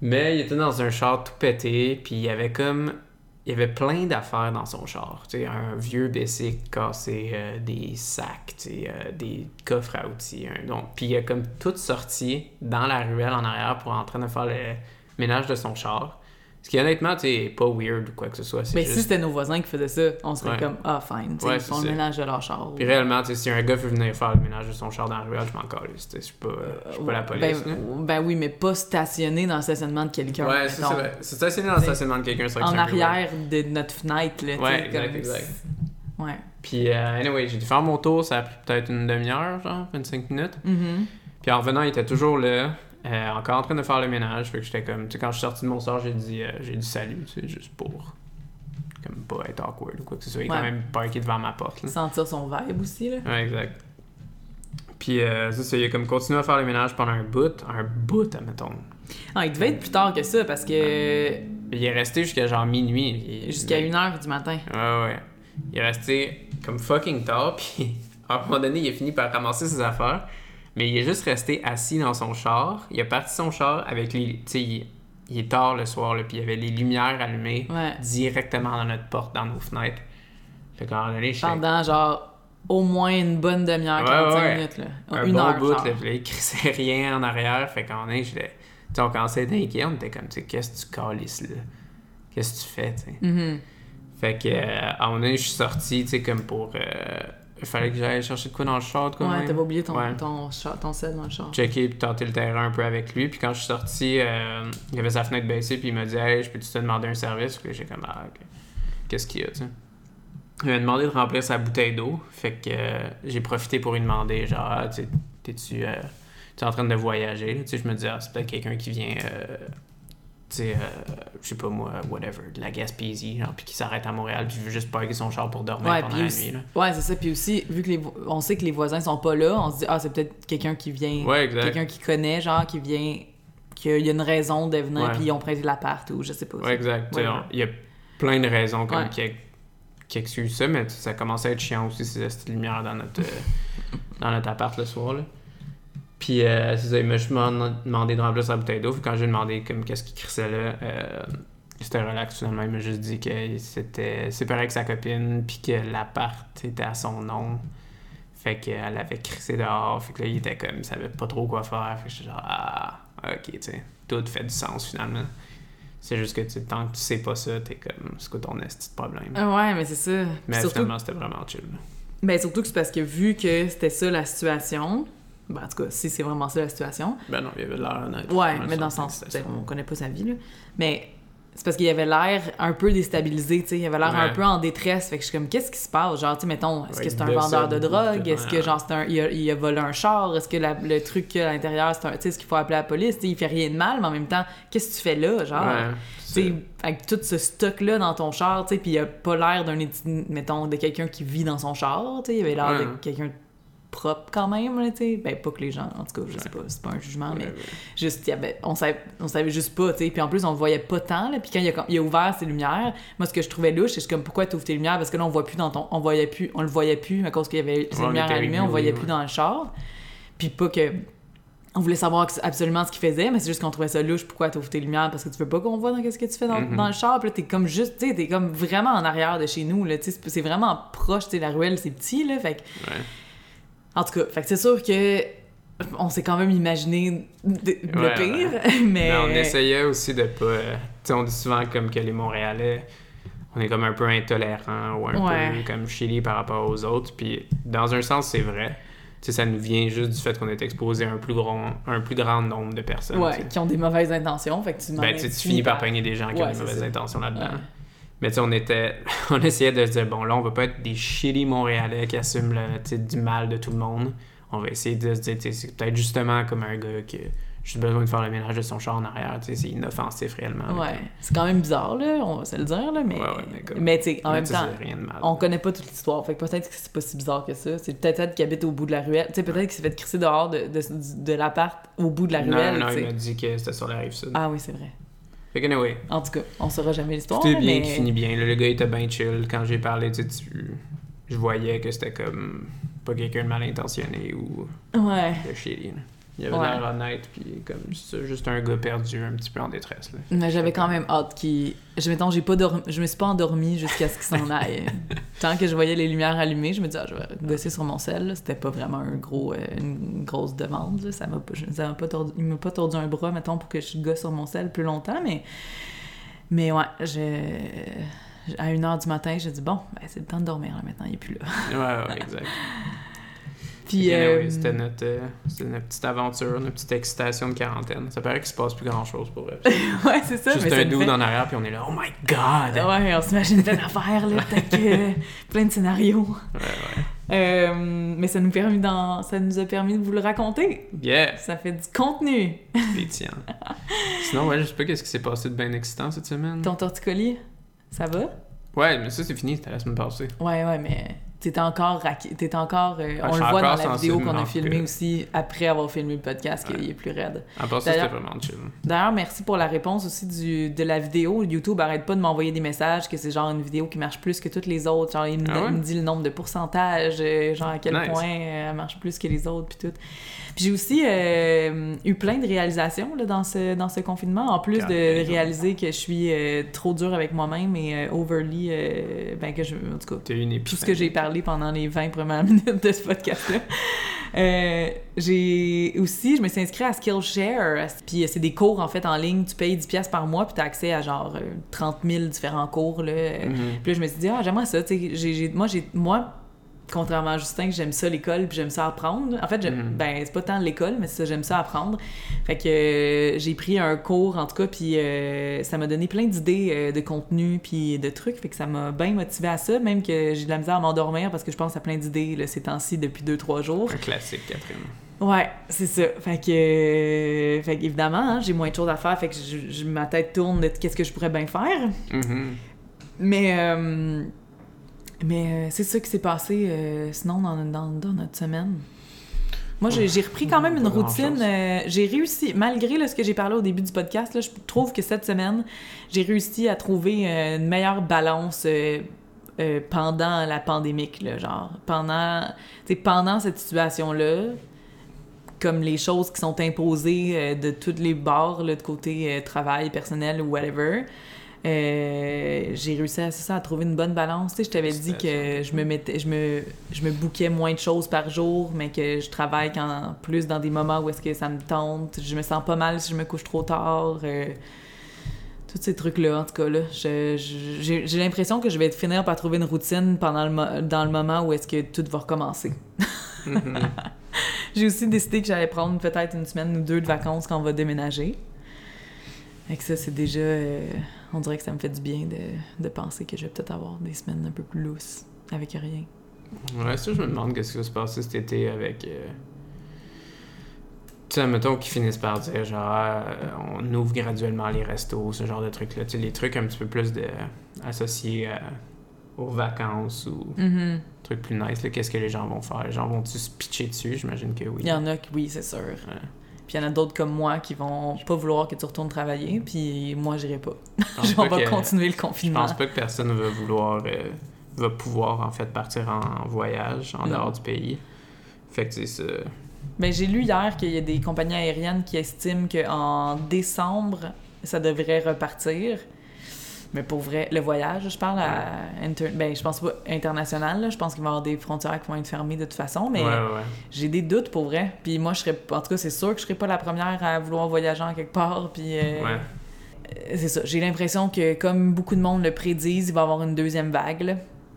Speaker 2: Mais il était dans un char tout pété, puis il y avait comme il y avait plein d'affaires dans son char, tu sais, un vieux bicycle cassé, euh, des sacs, tu sais, euh, des coffres à outils, donc puis il a comme tout sorti dans la ruelle en arrière pour en train de faire le ménage de son char. Ce qui, honnêtement, tu sais, est pas weird ou quoi que ce soit. c'est
Speaker 1: Mais Ben, si c'était nos voisins qui faisaient ça, on serait
Speaker 2: Ouais.
Speaker 1: comme, ah, fine,
Speaker 2: Ouais,
Speaker 1: ils font
Speaker 2: c'est
Speaker 1: le ménage de leur char.
Speaker 2: Puis réellement, si un gars veut venir faire le ménage de son char dans la ruelle, je m'en sais, Je suis pas, pas la police.
Speaker 1: Ben, ben oui, mais pas stationné dans le stationnement de quelqu'un.
Speaker 2: ouais, c'est ça. C'est stationné dans le stationnement de quelqu'un, c'est vrai que
Speaker 1: En
Speaker 2: c'est
Speaker 1: arrière de notre fenêtre, là.
Speaker 2: Ouais, exact,
Speaker 1: comme-
Speaker 2: exact.
Speaker 1: Ouais.
Speaker 2: Puis, euh, anyway, j'ai dû faire mon tour, ça a pris peut-être une demi-heure, genre, 25 minutes.
Speaker 1: Mhm.
Speaker 2: Puis en revenant, il était toujours là, euh, encore en train de faire le ménage. Fait que j'étais comme, tu sais, quand je suis sorti de mon sort, j'ai dit, euh, j'ai dit salut, tu sais, juste pour, comme, pas être awkward ou quoi que ce soit. Il est
Speaker 1: Ouais.
Speaker 2: quand même parké devant ma porte, là.
Speaker 1: Sentir son vibe aussi, là.
Speaker 2: Ouais, exact. Puis, euh, c'est ça, il a comme continué à faire le ménage pendant un bout, un bout, admettons.
Speaker 1: Ah, il devait être plus tard que ça parce que
Speaker 2: Il est resté jusqu'à genre minuit. Il-
Speaker 1: jusqu'à 1h du matin.
Speaker 2: Ouais, ouais. Il est resté comme fucking tard, *laughs* puis à un moment donné, il a fini par ramasser ses affaires, mais il est juste resté assis dans son char. Il a parti son char avec les. Tu sais, il, il est tard le soir, là, puis il y avait les lumières allumées
Speaker 1: Ouais.
Speaker 2: directement dans notre porte, dans nos fenêtres. Fait qu'à un moment donné, j'étais
Speaker 1: Pendant genre au moins une bonne demi-heure,
Speaker 2: Ouais,
Speaker 1: 45
Speaker 2: ouais.
Speaker 1: minutes, là.
Speaker 2: un
Speaker 1: une
Speaker 2: bon
Speaker 1: heure,
Speaker 2: bout,
Speaker 1: genre.
Speaker 2: là, il crissait rien en arrière. Fait qu'à un moment donné, sais, on commençait à être inquiet, on était comme, tu sais, qu'est-ce que tu calisses là? Qu'est-ce que tu fais, tu sais?
Speaker 1: Mhm.
Speaker 2: Fait que, euh, à un moment donné, je suis sorti, tu sais, comme pour. euh, il fallait que j'aille chercher de quoi dans le char, de quoi.
Speaker 1: Ouais, pas oublié ton,
Speaker 2: Ouais.
Speaker 1: ton, char- ton sel dans le char.
Speaker 2: Checker puis tenter le terrain un peu avec lui. Puis quand je suis sorti, euh, il avait sa fenêtre baissée, puis il m'a dit Hey, je peux-tu te demander un service? Puis j'ai comme Ah, ok. Qu'est-ce qu'il y a, tu sais? Il m'a demandé de remplir sa bouteille d'eau. Fait que euh, j'ai profité pour lui demander Genre, ah, t'es-tu euh, t'es en train de voyager? Tu sais, je me dis Ah, c'est peut-être quelqu'un qui vient. euh, tu sais, euh, je sais pas moi, whatever, de la Gaspésie, genre, puis qui s'arrête à Montréal, puis il veut juste parker son char pour dormir
Speaker 1: Ouais,
Speaker 2: pendant la
Speaker 1: aussi-
Speaker 2: nuit. Là.
Speaker 1: Ouais, c'est ça. Puis aussi, vu que les, vo- on sait que les voisins sont pas là, on se dit, ah, c'est peut-être quelqu'un qui vient,
Speaker 2: Ouais, exact.
Speaker 1: quelqu'un qui connaît, genre, qui vient, qu'il y a une raison de venir, puis ils ont prêté l'appart ou je sais pas.
Speaker 2: Ouais, exact. Il y a plein de raisons comme
Speaker 1: Ouais.
Speaker 2: qui, qui excusent ça, mais ça commençait à être chiant aussi, ces lumières dans notre, euh, dans notre appart le soir. Là. Puis, euh, c'est ça, il m'a juste demandé de remplir sa bouteille d'eau. Quand j'ai demandé comme qu'est-ce qu'il crissait là, euh, c'était relax finalement. Il m'a juste dit que c'était séparé avec sa copine, puis que l'appart était à son nom. Fait qu'elle avait crissé dehors. Fait que là, il était comme, il savait pas trop quoi faire. Fait que j'étais genre, ah, ok, tu sais, tout fait du sens finalement. C'est juste que tu tant que tu sais pas ça, t'es comme, c'est quoi ton esti de problème?
Speaker 1: Ah Ouais, mais c'est ça.
Speaker 2: Mais
Speaker 1: surtout,
Speaker 2: finalement, c'était vraiment chill.
Speaker 1: ben, surtout que c'est parce que vu que c'était ça la situation, ben, en tout cas, si c'est vraiment ça la situation,
Speaker 2: Ben non, il y avait l'air honnête.
Speaker 1: Ouais, mais dans le sens, on connaît pas sa vie, là. Mais c'est parce qu'il avait l'air un peu déstabilisé, tu sais. Il avait l'air un peu en détresse. Fait que je suis comme, qu'est-ce qui se passe? Genre, tu sais, mettons, est-ce
Speaker 2: Ouais,
Speaker 1: que c'est un vendeur de drogue? Est-ce que, genre, un, il, a, il a volé un char? Est-ce que la- le truc qu'il y a à l'intérieur, c'est un. Tu sais, est-ce qu'il faut appeler la police? Tu sais, il fait rien de mal, mais en même temps, qu'est-ce que tu fais là? Genre,
Speaker 2: Ouais,
Speaker 1: tu sais, avec tout ce stock-là dans ton char, tu sais, puis il a pas l'air d'un, mettons, de quelqu'un qui vit dans son char, tu sais. Il avait l'air de quelqu'un propre quand même, là, tu sais. Ben, pas que les gens, en tout cas, je sais pas, c'est pas un jugement, mais
Speaker 2: Ouais,
Speaker 1: juste y avait, on savait on savait juste pas tu sais puis en plus on le voyait pas tant là puis quand il a, il a ouvert ses lumières moi ce que je trouvais louche c'est comme pourquoi tu ouvres tes lumières? Parce que là on voit plus dans ton on voyait plus on le voyait plus à cause qu'il y avait ses
Speaker 2: Ouais,
Speaker 1: lumières allumées on voyait plus dans le char puis pas que on voulait savoir absolument ce qu'il faisait, mais c'est juste qu'on trouvait ça louche. Pourquoi tu ouvres tes lumières? Parce que tu veux pas qu'on voit dans qu'est-ce que tu fais dans,
Speaker 2: Mhm.
Speaker 1: dans le char. Puis là, t'es comme juste, tu sais, t'es comme vraiment en arrière de chez nous, là. Tu sais, c'est- vraiment proche, tu sais, la ruelle, c'est petit, là. Fait que. En tout cas, c'est sûr que on s'est quand même imaginé de- le
Speaker 2: Ouais,
Speaker 1: pire, *laughs* mais...
Speaker 2: Mais on essayait aussi de pas. on dit souvent comme que les Montréalais, on est comme un peu intolérants ou un
Speaker 1: Ouais.
Speaker 2: peu comme chili par rapport aux autres. Puis dans un sens, c'est vrai. Ça nous vient juste du fait qu'on est exposé à un plus grand, un plus grand nombre de personnes.
Speaker 1: Ouais, qui ont des mauvaises intentions, fait que tu
Speaker 2: Ben, tu finis par pogner des gens qui ont des mauvaises intentions là-dedans. Mais tu sais, on était. *laughs* On essayait de se dire, bon, là, on va pas être des shitty Montréalais qui assument le, du mal de tout le monde. On va essayer de se dire, tu sais, c'est peut-être justement comme un gars qui a juste besoin de faire le ménage de son char en arrière. Tu sais, c'est inoffensif réellement.
Speaker 1: Ouais, c'est quand même bizarre, là, on va se le dire, là, mais...
Speaker 2: Ouais, ouais, mais comme-
Speaker 1: mais tu sais, en
Speaker 2: Mais
Speaker 1: même temps,
Speaker 2: rien de mal.
Speaker 1: on connaît pas toute l'histoire, fait que peut-être que c'est pas si bizarre que ça. C'est peut-être elle qui habite au bout de la ruelle, tu sais, peut-être qu'il s'est fait crisser dehors de, de, de l'appart au bout de la
Speaker 2: non,
Speaker 1: ruelle,
Speaker 2: non,
Speaker 1: tu
Speaker 2: il m'a dit que c'était sur la rive sud.
Speaker 1: Ah oui, c'est vrai.
Speaker 2: Fait que, anyway,
Speaker 1: En tout cas, on saura jamais l'histoire, là,
Speaker 2: bien
Speaker 1: mais...
Speaker 2: qui finit bien. Là, le gars était bien chill. Quand j'ai parlé, tu je voyais que c'était comme pas quelqu'un de mal intentionné ou
Speaker 1: Ouais.
Speaker 2: de shitty. là. Il avait
Speaker 1: Ouais.
Speaker 2: l'air honnête, puis comme juste, juste un gars perdu, un petit peu en détresse. Là.
Speaker 1: Mais j'avais quand même hâte qu'il. Je, mettons, j'ai pas dormi... je me suis pas endormie jusqu'à ce qu'il s'en *laughs* aille. Tant que je voyais les lumières allumées, je me disais, ah, je vais gosser sur mon sel. C'était pas vraiment un gros, euh, une grosse demande. là. Ça m'a pas... ça m'a pas tordu... Il m'a pas tordu un bras, mettons, pour que je gosse sur mon sel plus longtemps, mais. Mais ouais, je... à 1h du matin, j'ai dit bon, ben, c'est le temps de dormir là maintenant, il est plus là.
Speaker 2: Ouais, ouais, exact. *laughs*
Speaker 1: Puis, euh,
Speaker 2: C'était notre, euh, c'était notre petite aventure, notre petite excitation de quarantaine. Ça paraît qu'il se passe plus grand chose pour vrai. *laughs*
Speaker 1: ouais, c'est ça.
Speaker 2: Juste
Speaker 1: mais
Speaker 2: un dude
Speaker 1: fait-
Speaker 2: en arrière, puis on est là, oh my god!
Speaker 1: Ouais, on s'imagine plein d'affaires, là, que *laughs* plein de scénarios.
Speaker 2: Ouais, ouais.
Speaker 1: Euh, mais ça nous, permis d'en- ça nous a permis de vous le raconter.
Speaker 2: Yeah!
Speaker 1: Ça fait du contenu.
Speaker 2: Pétillant. Sinon, ouais, je sais pas qu'est-ce qui s'est passé de bien excitant cette semaine.
Speaker 1: Ton torticolis, ça va?
Speaker 2: Ouais, mais ça, c'est fini, c'était la semaine passée.
Speaker 1: Ouais, ouais, mais t'es encore... T'es encore euh,
Speaker 2: Ah,
Speaker 1: on le voit dans la vidéo qu'on a
Speaker 2: en
Speaker 1: filmé
Speaker 2: tout cas.
Speaker 1: aussi après avoir filmé le podcast, qu'il
Speaker 2: Ouais.
Speaker 1: est plus raide.
Speaker 2: Part c'était
Speaker 1: D'ailleurs-
Speaker 2: vraiment chill.
Speaker 1: D'ailleurs, merci pour la réponse aussi du, de la vidéo. YouTube arrête pas de m'envoyer des messages que c'est genre une vidéo qui marche plus que toutes les autres. Genre, il me,
Speaker 2: Ah ouais?
Speaker 1: il me dit le nombre de pourcentages, euh, genre à quel
Speaker 2: Nice.
Speaker 1: point euh, elle marche plus que les autres, puis tout. Puis j'ai aussi euh, eu plein de réalisations là, dans, ce, dans ce confinement, en plus de réaliser que je suis euh, trop dure avec moi-même et euh, overly... ben que je... En tout cas,
Speaker 2: une
Speaker 1: tout ce que j'ai parlé pendant les 20 premières *laughs* minutes de ce podcast-là. Euh, j'ai aussi, je me suis inscrite à Skillshare, puis c'est des cours en fait en ligne, tu payes 10$ piastres par mois, puis tu as accès à genre euh, 30 000 différents cours. Là.
Speaker 2: Mhm.
Speaker 1: Puis là, je me suis dit, ah, j'aimerais ça, tu sais, j'ai- j'ai- moi, j'ai, moi, contrairement à Justin, j'aime ça l'école, puis j'aime ça apprendre. En fait, j'aime-
Speaker 2: Mhm.
Speaker 1: ben, c'est pas tant l'école, mais c'est ça, j'aime ça apprendre. Fait que euh, j'ai pris un cours, en tout cas, puis euh, ça m'a donné plein d'idées euh, de contenu, puis de trucs, fait que ça m'a bien motivé à ça, même que j'ai de la misère à m'endormir parce que je pense à plein d'idées là, ces temps-ci depuis 2-3 jours.
Speaker 2: Un classique, Catherine.
Speaker 1: Ouais, c'est ça. Fait que, fait que évidemment, hein, j'ai moins de choses à faire, fait que je, je- ma tête tourne de qu'est-ce que je pourrais bien faire?
Speaker 2: Mhm.
Speaker 1: Mais, mais euh, c'est ça qui s'est passé euh, sinon dans, dans, dans notre semaine. Moi, j'ai repris quand même une routine. euh, j'ai réussi, malgré là, ce que j'ai parlé au début du podcast, là, je trouve que cette semaine, j'ai réussi à trouver une meilleure balance pendant la pandémique. Là, genre, pendant, pendant cette situation-là, comme les choses qui sont imposées de tous les bords, là, de côté travail, personnel ou whatever, euh, j'ai réussi à, c'est ça, à trouver une bonne balance. Tu sais, je t'avais dit que je me mettais, je me, je me bouquais moins de choses par jour, mais que je travaille quand, plus dans des moments où est-ce que ça me tente. Je me sens pas mal si je me couche trop tard. euh, tous ces trucs-là, en tout cas, là. J'ai l'impression que je vais finir par trouver une routine pendant le, dans le moment où est-ce que tout va recommencer.
Speaker 2: Mhm. *laughs*
Speaker 1: J'ai aussi décidé que j'allais prendre peut-être une semaine ou deux de vacances quand on va déménager. Et que ça, c'est déjà... euh, on dirait que ça me fait du bien de, de penser que je vais peut-être avoir des semaines un peu plus lousses, avec rien.
Speaker 2: Ouais, ça, je me demande qu'est-ce qui va se passer cet été avec. euh, Tu sais, mettons qu'ils finissent par dire, genre, euh, on ouvre graduellement les restos, ce genre de trucs-là. Tu sais, les trucs un petit peu plus de... associés à- aux vacances ou
Speaker 1: Mhm.
Speaker 2: trucs plus nice. là. Qu'est-ce que les gens vont faire? Les gens vont-tu se pitcher dessus? J'imagine que oui.
Speaker 1: Il y en a qui, oui, c'est sûr. Puis il y en a d'autres comme moi qui vont pas vouloir que tu retournes travailler, puis moi, j'irai pas.
Speaker 2: Je *laughs*
Speaker 1: on va continuer le
Speaker 2: Je
Speaker 1: confinement.
Speaker 2: pense pas que personne va vouloir, euh, va pouvoir en fait partir en voyage en dehors du pays. Fait que c'est ça.
Speaker 1: Ben, j'ai lu hier qu'il y a des compagnies aériennes qui estiment qu'en décembre, ça devrait repartir. Mais pour vrai, le voyage, je parle à inter- ben, je pense pas international, là. je pense qu'il va y avoir des frontières qui vont être fermées de toute façon, mais
Speaker 2: Ouais, ouais, ouais.
Speaker 1: j'ai des doutes pour vrai. Puis moi, je serais, en tout cas, c'est sûr que je serais pas la première à vouloir voyager en quelque part. Puis euh,
Speaker 2: Ouais.
Speaker 1: euh, c'est ça. J'ai l'impression que comme beaucoup de monde le prédisent, il va y avoir une deuxième vague. là.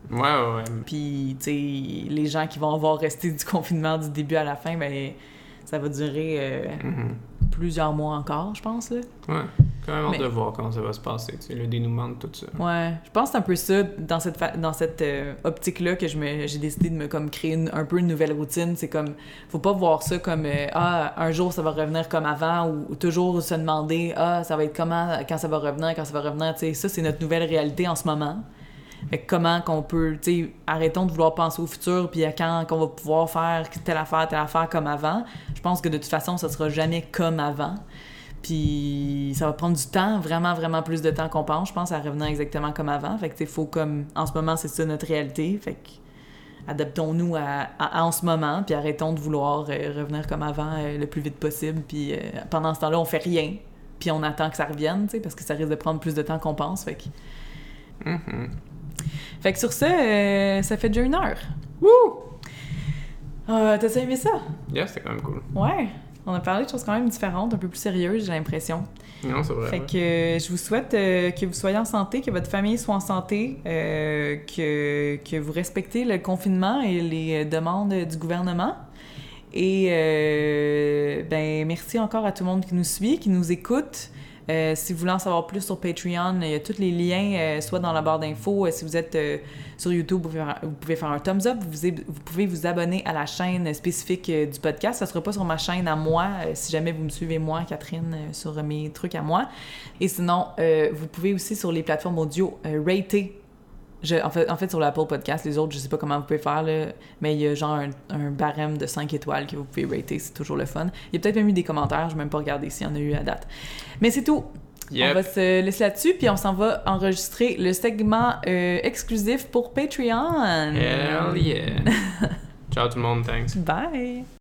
Speaker 2: Ouais, ouais, ouais.
Speaker 1: Puis, tu sais, les gens qui vont avoir resté du *laughs* confinement du début à la fin, ben, ça va durer euh,
Speaker 2: Mhm.
Speaker 1: plusieurs mois encore, je pense. Là.
Speaker 2: Ouais. Quand même hâte
Speaker 1: Mais-
Speaker 2: de voir comment ça va se passer, tu sais, le dénouement de tout ça.
Speaker 1: Ouais, je pense que c'est un peu ça, dans cette, fa- dans cette euh, optique-là, que je me, j'ai décidé de me comme, créer une- un peu une nouvelle routine. C'est comme, faut pas voir ça comme, euh, ah, un jour ça va revenir comme avant, ou, ou toujours se demander, ah, ça va être comment, quand ça va revenir, quand ça va revenir. Tu sais, ça, c'est notre nouvelle réalité en ce moment. Fait que comment qu'on peut, tu sais, arrêtons de vouloir penser au futur, puis à quand qu'on va pouvoir faire telle affaire, telle affaire comme avant. Je pense que de toute façon, ça sera jamais comme avant. Puis ça va prendre du temps, vraiment, vraiment plus de temps qu'on pense, je pense, à revenir exactement comme avant. Fait que, faut comme. En ce moment, c'est ça notre réalité. Fait que. Adaptons-nous à, à- à en ce moment, puis arrêtons de vouloir euh, revenir comme avant euh, le plus vite possible. Puis euh, pendant ce temps-là, on fait rien, puis on attend que ça revienne, tu sais, parce que ça risque de prendre plus de temps qu'on pense. Fait que,
Speaker 2: Mhm.
Speaker 1: fait que sur ça, ça fait déjà une heure. Wouh! Euh, T'as-tu aimé ça?
Speaker 2: Yeah, c'était quand même cool.
Speaker 1: Ouais. On a parlé de choses quand même différentes, un peu plus sérieuses, j'ai l'impression.
Speaker 2: Non, c'est vrai.
Speaker 1: Fait que euh, je vous souhaite euh, que vous soyez en santé, que votre famille soit en santé, euh, que, que vous respectez le confinement et les demandes du gouvernement. Et ben merci encore à tout le monde qui nous suit, qui nous écoute. Si vous voulez en savoir plus sur Patreon, il y a tous les liens, soit dans la barre d'infos. si vous êtes sur YouTube, vous pouvez, faire, un thumbs up. Vous, pouvez vous abonner à la chaîne spécifique euh, du podcast. Ça sera pas sur ma chaîne à moi, euh, si jamais vous me suivez moi, Catherine, euh, sur mes trucs à moi. Et sinon, vous pouvez aussi sur les plateformes audio rater. En, fait, en fait, sur l'Apple Podcast, les autres, je sais pas comment vous pouvez faire, mais il y a genre un, barème de 5 étoiles que vous pouvez rater, c'est toujours le fun. Il y a peut-être même eu des commentaires, je vais même pas regarder s'il y en a eu à date. Mais c'est tout. On va se laisser là-dessus, puis on s'en va enregistrer le segment euh, exclusif pour Patreon.
Speaker 2: Hell yeah. *laughs* Ciao tout le monde, thanks.
Speaker 1: Bye!